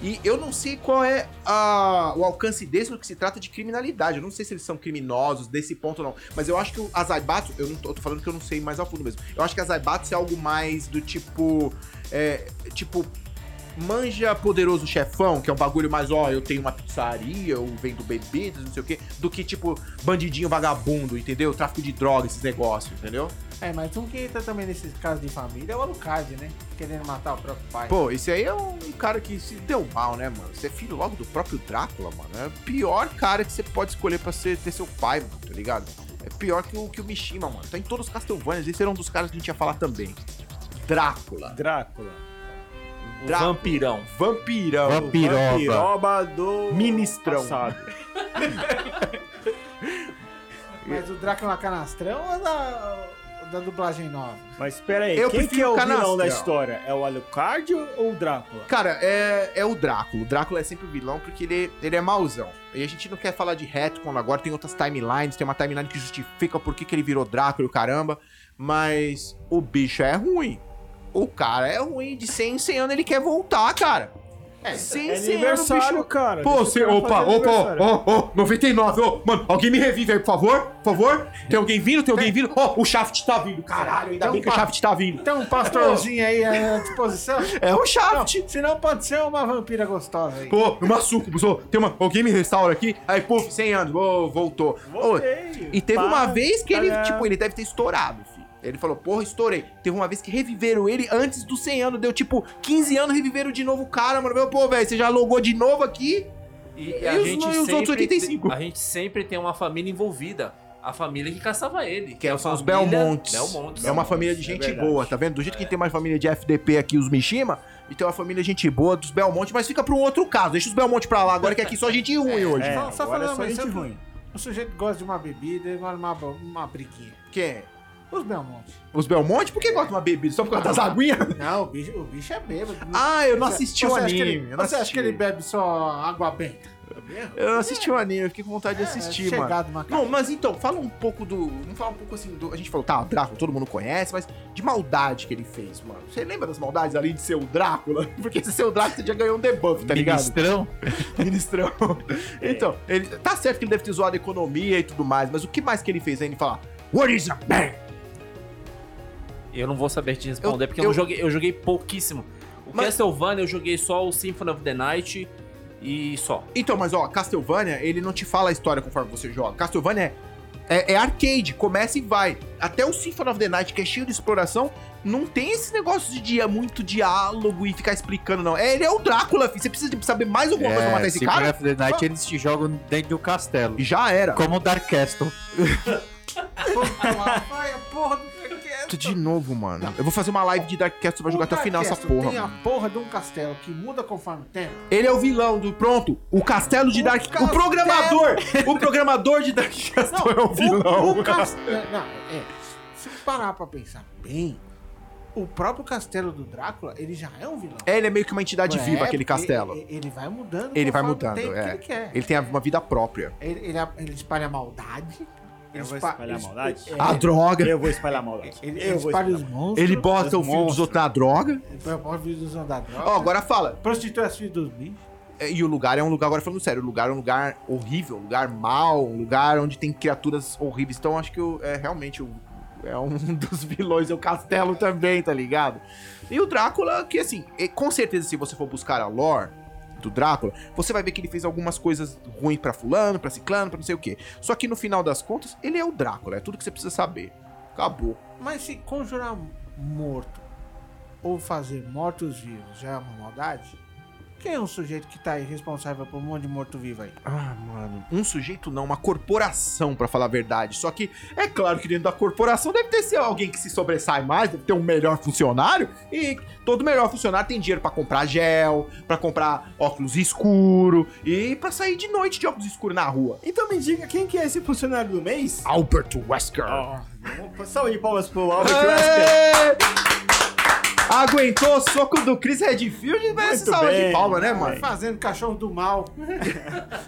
E eu não sei qual é a- o alcance deles no que se trata de criminalidade. Eu não sei se eles são criminosos desse ponto ou não. Mas eu acho que a Zaibatsu, eu não tô, eu tô falando que eu não sei mais a fundo mesmo. Eu acho que a Zaibatsu é algo mais do tipo. É, tipo, manja poderoso chefão, que é um bagulho mais, ó, eu tenho uma pizzaria, eu vendo bebidas, não sei o quê, do que tipo bandidinho vagabundo, entendeu? Tráfico de drogas, esses negócios, entendeu? É, mas um que entra também nesses casos de família é o Alucard, né? Querendo matar o próprio pai. Pô, esse aí é um cara que se deu mal, né, mano? Você é filho logo do próprio Drácula, mano. É o pior cara que você pode escolher pra ser, ter seu pai, mano, tá ligado? É pior que o, que o Mishima, mano. Tá em todos os Castlevanias, esse era um dos caras que a gente ia falar também. Drácula. Drácula. Dra- vampirão. Vampirão. Vampiroba. Vampiroba do Ministrão. Mas o Drácula canastrão ou da, ou da dublagem nova? Mas espera aí, Eu quem que é o o vilão da história? É o Alucard ou o Drácula? Cara, é, é o Drácula. O Drácula é sempre o vilão porque ele, ele é mauzão. E a gente não quer falar de retcon agora, tem outras timelines, tem uma timeline que justifica por que, que ele virou Drácula e o caramba. Mas o bicho é ruim. O cara é ruim, de 100 em 100 anos ele quer voltar, cara. É, 100 em É 100 anos bicho... cara. Pô, você, opa, opa, aniversário. ó, ó, 99, ô, mano, alguém me revive aí, por favor, por favor. Tem alguém vindo, tem alguém vindo? Ó, o Shaft tá vindo, caralho, ainda Tem bem um que o Shaft tá vindo. Tem um pastorzinho aí à disposição? É o Não, Shaft. senão pode ser uma vampira gostosa aí. Pô, uma sucubus, ô, tem uma, alguém me restaura aqui? Aí, puf, 100 anos, ô, voltou. Voltei. e teve Pá, uma vez que ele, tá tipo, ele deve ter estourado, filho. Ele falou, porra, estourei. Teve uma vez que reviveram ele antes dos 100 anos, deu tipo 15 anos, reviveram de novo o cara, mano. Meu, pô, velho, você já logou de novo aqui? E, E a os- gente e os sempre outros 85? tem- a gente sempre tem uma família envolvida. A família que caçava ele. Que é a são os família Belmontes. Belmontes. É uma família de é gente verdade. boa, tá vendo? Do jeito que tem uma família de FDP aqui, os Mishima, e tem uma família de gente boa dos Belmonte, mas fica pra um outro caso. Deixa os Belmonte pra lá, agora que aqui só gente ruim hoje. É, Só- só agora é falando, só mas gente ruim. O sujeito gosta de uma bebida e de uma, uma briguinha. Quem? Os Belmonte. Os Belmonte? Por que gosta de uma bebida? Só por causa das aguinhas? Não, o bicho, o bicho é bêbado. Ah, eu não Você- assisti o você acha que anime. ele- eu não Você acha que ele bebe só água benta? Eu não assisti o anime, eu fiquei com vontade de assistir, mano. chegado uma Não, mas então, fala um pouco do. Vamos falar um pouco assim do. A gente falou, tá, Drácula, todo mundo conhece, mas de maldade que ele fez, mano. Você lembra das maldades além de ser o Drácula? Porque se ser o Drácula, você já ganhou um debuff, tá ligado? Ministrão. Ministrão. Então, ele. Tá certo que ele deve ter zoado a economia e tudo mais, mas o que mais que ele fez aí? Ele falar, What is a man? Eu não vou saber te responder, Eu- porque eu, eu- joguei, eu joguei pouquíssimo. O Mas- Castlevania eu joguei só o Symphony of the Night e só. Então, mas ó, Castlevania, ele não te fala a história conforme você joga. Castlevania é, é, é arcade, começa e vai. Até o Symphony of the Night, que é cheio de exploração, não tem esse negócio de dia, muito diálogo e ficar explicando, não. É, ele é o Drácula, filho. Você precisa de saber mais alguma coisa pra matar esse Symphony cara? of the Night eles te jogam dentro do castelo. E já era. Como o Dark Castle. Puta lá, vai a porra do De novo, mano. Eu vou fazer uma live de Dark Castle, vai jogar até o final essa porra. Tem a mano. porra de um castelo que muda conforme o tempo. Ele é o vilão do. Pronto, o castelo de O Dark. O castelo. programador! o programador de Dark Castle é o vilão. O, o castelo. Não, é. Se parar pra pensar bem, o próprio castelo do Drácula, ele já é um vilão. Ele é meio que uma entidade É, viva, aquele castelo. Ele, ele vai mudando. Ele vai o mudando, é. Que ele. Ele tem uma vida própria. Ele, ele, ele espalha maldade. Eu vou espa- espalhar a maldade? é, A droga. Eu vou espalhar a maldade. Ele, eu ele vou espalhar. os monstros. Ele bota o Os filho dos monstros. outros na droga. Ele bota o filho dos outros da droga. Ó, agora fala. Prostitui as filhas dos bichos. E o lugar é um lugar, agora falando sério, o lugar é um lugar horrível, um lugar mau, um lugar onde tem criaturas horríveis. Então acho que o- é realmente o- é um dos vilões, é o castelo também, tá ligado? E o Drácula, que assim, com certeza se você for buscar a lore do Drácula, você vai ver que ele fez algumas coisas ruins pra fulano, pra ciclano, pra não sei o quê. Só que no final das contas, ele é o Drácula, é tudo que você precisa saber. Acabou. Mas se conjurar morto ou fazer mortos-vivos já é uma maldade? Quem é o sujeito que tá aí responsável por um monte de morto-vivo aí? Ah, mano. Um sujeito não, uma corporação, pra falar a verdade. Só que é claro que dentro da corporação deve ter ser alguém que se sobressai mais, deve ter um melhor funcionário. E todo melhor funcionário tem dinheiro pra comprar gel, pra comprar óculos escuro e pra sair de noite de óculos escuro na rua. Então me diga quem que é esse funcionário do mês? Albert Wesker. Ó, salve de palmas pro Albert Wesker. Aguentou o soco do Chris Redfield e vai essa Muito salva de bem, palma, né, mano? Fazendo cachorro do mal.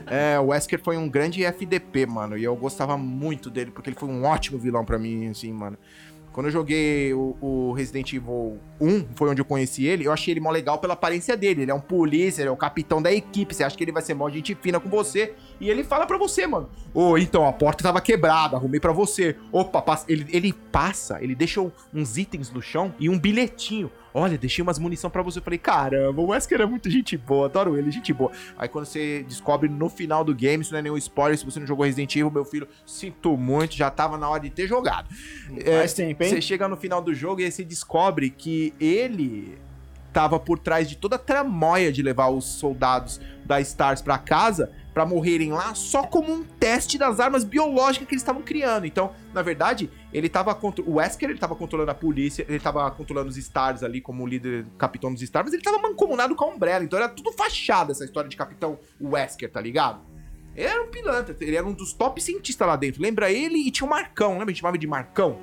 É, o Wesker foi um grande FDP, mano, e eu gostava muito dele, porque ele foi um ótimo vilão pra mim, assim, mano. Quando eu joguei o, o Resident Evil 1, foi onde eu conheci ele, eu achei ele mó legal pela aparência dele. Ele é um polícia, ele é o capitão da equipe, você acha que ele vai ser mó gente fina com você, e ele fala pra você, mano. Ô, então, a porta tava quebrada, arrumei pra você. Opa, passa. Ele, ele passa, ele deixa uns itens no chão e um bilhetinho. Olha, deixei umas munição pra você. Eu falei, caramba, o Wesker é muito gente boa, adoro ele, gente boa. Aí quando você descobre no final do game, isso não é nenhum spoiler, se você não jogou Resident Evil, meu filho, sinto muito, já tava na hora de ter jogado. É, Faz tempo, hein? Você chega no final do jogo e aí você descobre que ele tava por trás de toda a tramóia de levar os soldados da Stars pra casa pra morrerem lá só como um teste das armas biológicas que eles estavam criando. Então, na verdade, ele tava contro... o Wesker, ele tava controlando a polícia, ele tava controlando os Stars ali como líder, capitão dos Stars, mas ele tava mancomunado com a Umbrella, então era tudo fachada essa história de capitão Wesker, tá ligado? Ele era um pilantra, ele era um dos top cientistas lá dentro. Lembra ele e tinha o Marcão, lembra? A gente chamava de Marcão.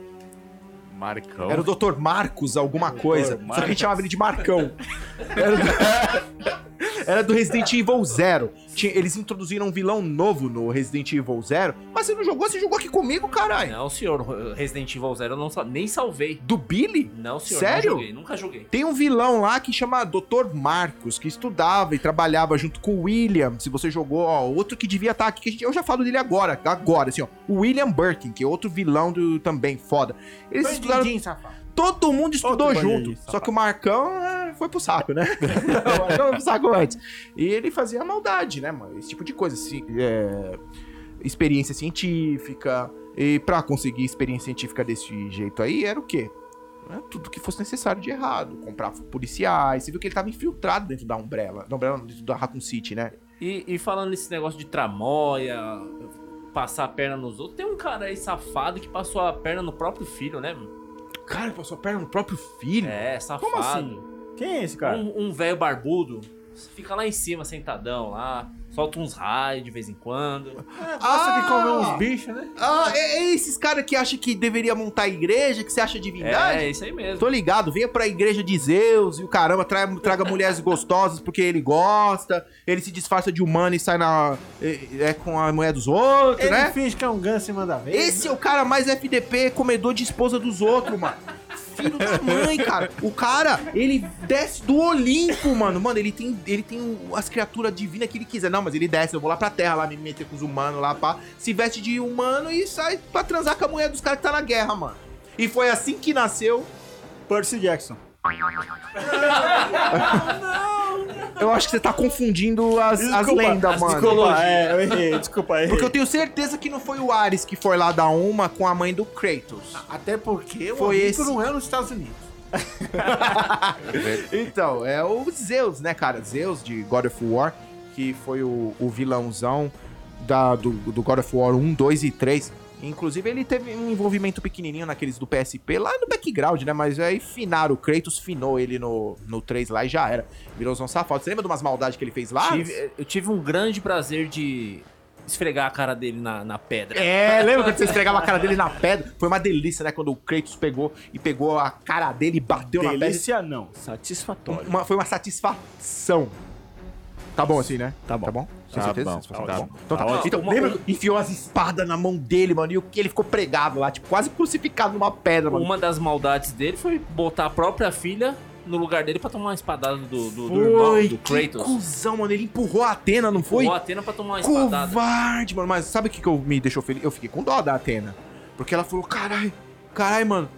Marcão. Era o Dr. Marcos alguma coisa. Só que a Marcos. gente chamava ele de Marcão. Era do, Era do Resident Evil Zero. Eles introduziram um vilão novo no Resident Evil Zero. Mas você não jogou? Você jogou aqui comigo, caralho. Não, senhor, Resident Evil Zero eu não, sa- nem salvei. Do Billy? Não, senhor, Sério? não joguei, nunca joguei. Tem um vilão lá que chama Dr. Marcos, que estudava e trabalhava junto com o William. Se você jogou, ó, outro que devia estar aqui, que a gente- eu já falo dele agora, agora, assim, ó. O William Birkin, que é outro vilão do, também, foda. Eles estudaram Bandidinho, safado. Todo mundo estudou Outro junto. Só que o Marcão é, foi pro saco, né? o Marcão foi pro saco antes. E ele fazia maldade, né, mano? Esse tipo de coisa. Assim, é, experiência científica. E pra conseguir experiência científica desse jeito aí, era o quê? Era tudo que fosse necessário de errado. Comprar policiais. Você viu que ele tava infiltrado dentro da Umbrella. Da Umbrella, dentro da Raccoon City, né? E, e falando nesse negócio de tramóia, passar a perna nos outros, tem um cara aí safado que passou a perna no próprio filho, né? Cara, passou a perna no próprio filho. É, safado. Como assim? Quem é esse cara? Um um velho barbudo, fica lá em cima, sentadão lá, solta uns raios de vez em quando. Gosta Ah! de comer uns bichos, né? Ah, é, é esses caras que acham que deveria montar a igreja, que você acha divindade? É, isso aí mesmo. Tô ligado, venha pra igreja de Zeus e o caramba traga, traga mulheres gostosas porque ele gosta, ele se disfarça de humano e sai na. É, é com a mulher dos outros, Ele né? finge que é um ganso e manda ver. Esse é o cara mais FDP, comedor de esposa dos outros, mano. Filho da mãe, cara. O cara, ele desce do Olimpo, mano. Mano, ele tem, ele tem as criaturas divinas que ele quiser. Não, mas ele desce, eu vou lá pra terra lá, me meter com os humanos lá, pá. Se veste de humano e sai pra transar com a mulher dos caras que tá na guerra, mano. E foi assim que nasceu Percy Jackson. Eu acho que você tá confundindo as, as lendas, mano. Desculpa, é, eu errei, desculpa, eu errei. Porque eu tenho certeza que não foi o Ares que foi lá dar uma com a mãe do Kratos. Até porque o Foi Olimpo esse. não é nos Estados Unidos. Então, é o Zeus, né, cara? Zeus de God of War, que foi o, o vilãozão da, do, do God of War 1, 2 e 3. Inclusive, ele teve um envolvimento pequenininho naqueles do PSP, lá no background, né? Mas aí finaram, o Kratos finou ele no, no 3 lá e já era. Vilãozão safado. Você lembra de umas maldades que ele fez lá? Tive- eu tive um grande prazer de esfregar a cara dele na, na pedra. É, lembra quando você esfregava a cara dele na pedra? Foi uma delícia, né? Quando o Kratos pegou e pegou a cara dele e bateu na pedra. Delícia não, satisfatório. Uma- foi uma satisfação. Tá bom assim, né? Tá bom. Tá bom? Tá certeza? bom, fala, tá bom. Então, tá. Tá. Então, Uma- lembra que enfiou as espadas na mão dele, mano, e o que ele ficou pregado lá, tipo, quase crucificado numa pedra, mano. Uma das maldades dele foi botar a própria filha no lugar dele pra tomar uma espadada do, do, do irmão, do que Kratos. cuzão, mano. Ele empurrou a Atena, não foi? Foi? a Atena pra tomar uma espadada. Covarde, mano. Mas sabe o que, que eu, me deixou feliz? Eu fiquei com dó da Atena. Porque ela falou, caralho, caralho, mano.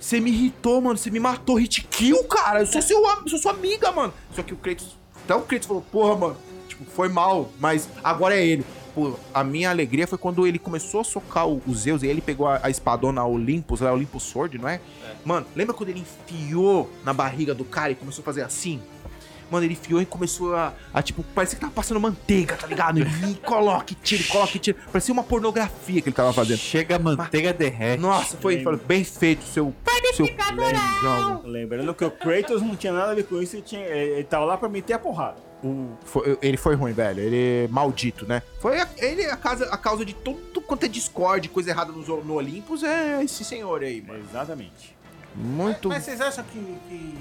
Você me irritou, mano. Você me matou. Hit kill, cara. Eu sou, seu, sou sua amiga, mano. Só que o Kratos... Até o Kratos falou, porra, mano. Tipo, foi mal. Mas agora é ele. Pô, a minha alegria foi quando ele começou a socar o, o Zeus. E ele pegou a, a espadona Olympus, lá, Olympus Sword, não é? Mano, lembra quando ele enfiou na barriga do cara e começou a fazer assim? Mano, ele enfiou e começou a, a, tipo, parecia que tava passando manteiga, tá ligado? E coloque, tire, coloque, tire. Parecia uma pornografia que ele tava fazendo. Chega a manteiga derrete. Nossa, foi, foi bem feito, seu. seu lenzão. Lembrando que o Kratos não tinha nada a ver com isso, ele, tinha, ele ele tava lá pra meter a porrada. O- foi- ele foi ruim, velho. Ele é maldito, né? Foi a, ele a, casa, a causa de tudo quanto é discórdia, coisa errada no, no Olympus, é esse senhor aí, mano. Exatamente. Muito. Mas vocês acham que, que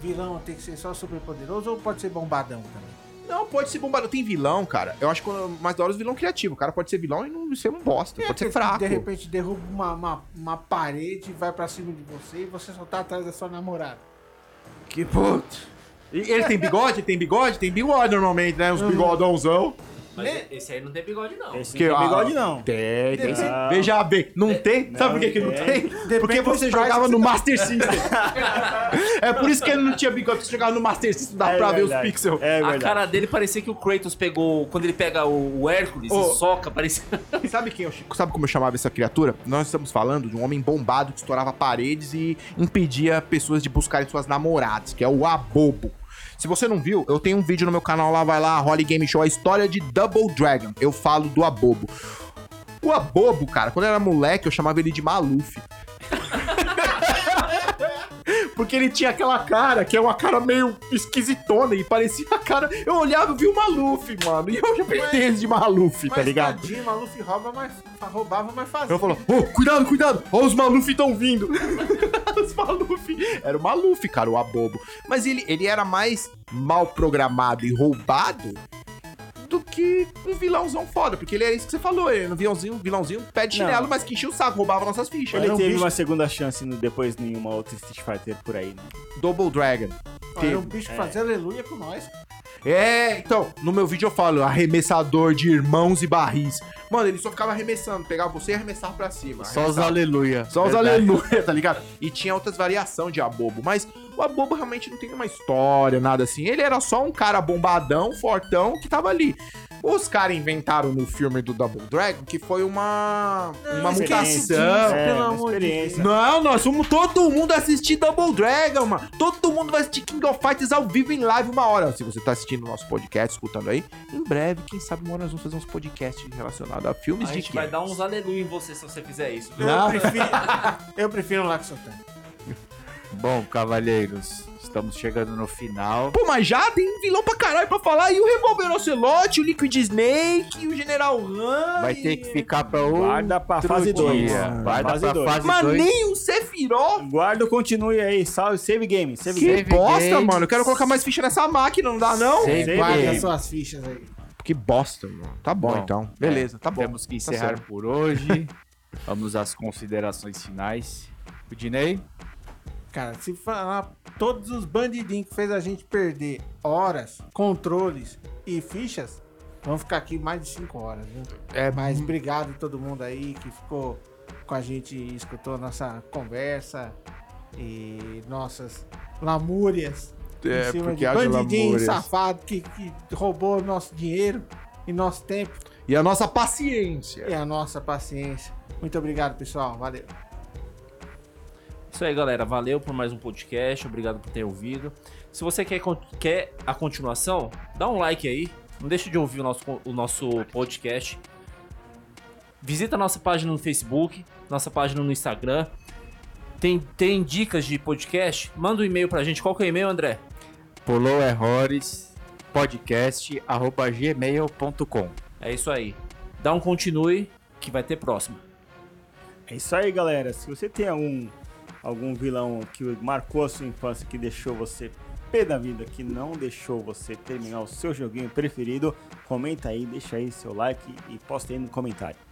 vilão tem que ser só super poderoso ou pode ser bombadão também? Não, pode ser bombado. Tem vilão, cara. Eu acho que mais da hora é os vilão criativo. O cara pode ser vilão e não ser um bosta. pode ser fraco. De repente derruba uma, uma, uma parede, vai pra cima de você e você só tá atrás da sua namorada. Que puto. E ele tem bigode? Tem bigode? Tem bigode normalmente, né? Uns bigodãozão. Mas esse aí não tem bigode, não. Esse Que, não tem bigode, não. Tem, tem sim. Não. Veja bem, não tem? Sabe por que, que não tem. tem? Porque você jogava no Master System. é por isso que ele não tinha bigode, porque você jogava no Master System, dá É pra ver os verdade. pixels. É a verdade. cara dele parecia que o Kratos pegou. Quando ele pega o, Hércules Ô. e soca, parecia. Sabe quem eu, sabe como eu chamava essa criatura? Nós estamos falando de um homem bombado que estourava paredes e impedia pessoas de buscarem suas namoradas, que é o Abobo. Se você não viu, eu tenho um vídeo no meu canal lá, vai lá, Holly Game Show, a história de Double Dragon. Eu falo do Abobo. O Abobo, cara, quando eu era moleque, eu chamava ele de Maluf. Porque ele tinha aquela cara, que é uma cara meio esquisitona, e parecia a cara. Eu olhava e vi o Maluf, mano. E eu já pensei ele de Maluf, tá Mas ligado? tadinho, Maluf rouba, mas roubava, mas fazia. Eu falo, ô, cuidado, cuidado, ó, os Maluf estão vindo. os Maluf. Era o Maluf, cara, o abobo. Mas ele, ele era mais mal programado e roubado do que um vilãozão foda. Porque ele era isso que você falou, ele era um vilãozinho, vilãozinho pé de Não. chinelo, mas que enchia o saco, roubava nossas fichas. Ele Era um teve bicho- uma segunda chance no- depois em uma outra Street Fighter por aí, né? Double Dragon. Era um bicho que fazia aleluia com nós. É, então, no meu vídeo eu falo, arremessador de irmãos e barris. Mano, ele só ficava arremessando, pegava você e arremessava pra cima. Só os arremessava. aleluia. Só os Verdade. aleluia, tá ligado? E tinha outras variações de abobo, mas o abobo realmente não tem uma história, nada assim. Ele era só um cara bombadão, fortão, que tava ali. Os caras inventaram no filme do Double Dragon que foi uma, uma Experiência. mutação. É, pelo uma amor de experiência. Não, nós vamos todo mundo assistir Double Dragon, mano. Todo mundo vai assistir King of Fighters ao vivo em live uma hora. Se você tá assistindo o nosso podcast, escutando aí, em breve, quem sabe uma hora nós vamos fazer uns podcasts relacionados a A filmes de gente vai dar uns aleluia em você se você fizer isso. Não. Eu prefiro, eu prefiro um Laxotan. Bom, cavalheiros, estamos chegando no final. Pô, mas já tem vilão pra caralho pra falar. E o Revolver Ocelot, o Liquid Snake, o General Han. Vai ter que ficar pra outro Guarda pra fase 2. dia. Guarda Fase pra dois. fase Mas 2. nem o Sephiroth. Guarda, continue aí. Salve, save game. Save Que game. Bosta, games. mano. Eu quero colocar mais ficha nessa máquina, não dá não? Save Save Guarda game. suas fichas aí. Que bosta, mano. Tá bom, Bom, então. Beleza, tá bom. Temos que Tá encerrar certo. por hoje. Vamos às considerações finais. O Dinei? Cara, se falar todos os bandidinhos que fez a gente perder horas, controles e fichas, vamos ficar aqui mais de 5 horas, viu? É, Mas obrigado a todo mundo aí que ficou com a gente e escutou a nossa conversa e nossas lamúrias É, em cima porque de bandidinho lamúrias. safado que, que roubou nosso dinheiro e nosso tempo E a nossa paciência. e a nossa paciência. Muito obrigado, pessoal. Valeu. Isso aí, galera. Valeu por mais um podcast. Obrigado por ter ouvido. Se você quer, quer a continuação, dá um like aí. Não deixe de ouvir o nosso, o nosso podcast. Visita a nossa página no Facebook, nossa página no Instagram. Tem, tem dicas de podcast? Manda um e-mail pra gente. Qual que é o e-mail, André? Pulou Errores podcast arroba gmail.com É isso aí. Dá um continue que vai ter próximo. É isso aí, galera. Se você tem algum, algum vilão que marcou a sua infância, que deixou você P da vida que não deixou você terminar o seu joguinho preferido, comenta aí, deixa aí seu like e posta aí no comentário.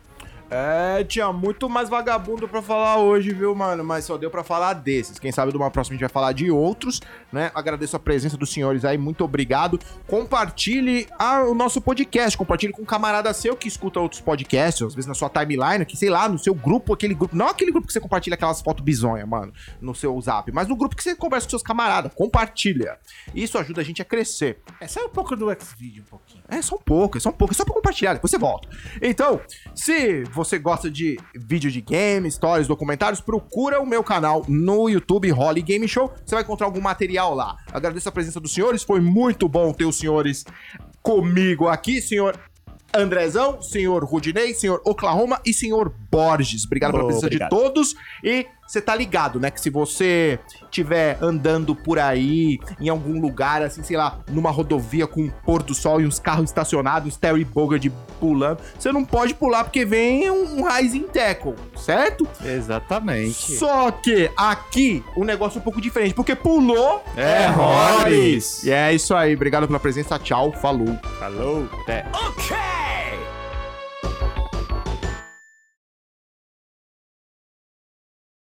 É, tinha muito mais vagabundo pra falar hoje, viu, mano? Mas só deu pra falar desses. Quem sabe de uma próxima a gente vai falar de outros, né? Agradeço a presença dos senhores aí, muito obrigado. Compartilhe a- o nosso podcast, compartilhe com um camarada seu que escuta outros podcasts, às vezes na sua timeline, que sei lá, no seu grupo, aquele grupo, não aquele grupo que você compartilha aquelas fotos bizonhas, mano, no seu zap, mas no grupo que você conversa com seus camaradas, compartilha. Isso ajuda a gente a crescer. É, sai um pouco do X-Video um pouquinho. É só um pouco, é só um pouco, é só pra compartilhar, depois você volta. Então, se você gosta de vídeo de game, stories, documentários, procura o meu canal no YouTube, Holly Game Show. Você vai encontrar algum material lá. Agradeço a presença dos senhores, foi muito bom ter os senhores comigo aqui, senhor Andrezão, senhor Rudinei, senhor Oklahoma e senhor Borges. Obrigado pela presença obrigado. de todos. E você tá ligado, né? Que se você tiver andando por aí, em algum lugar, assim, sei lá, numa rodovia com um pôr do sol e uns carros estacionados, uns Terry Bogard pulando, você não pode pular porque vem um, um Rising Tackle, certo? Exatamente. Só que aqui o negócio é um pouco diferente, porque pulou. É, Horus. E é isso aí. Obrigado pela presença. Tchau. Falou. Falou! Até. Okay!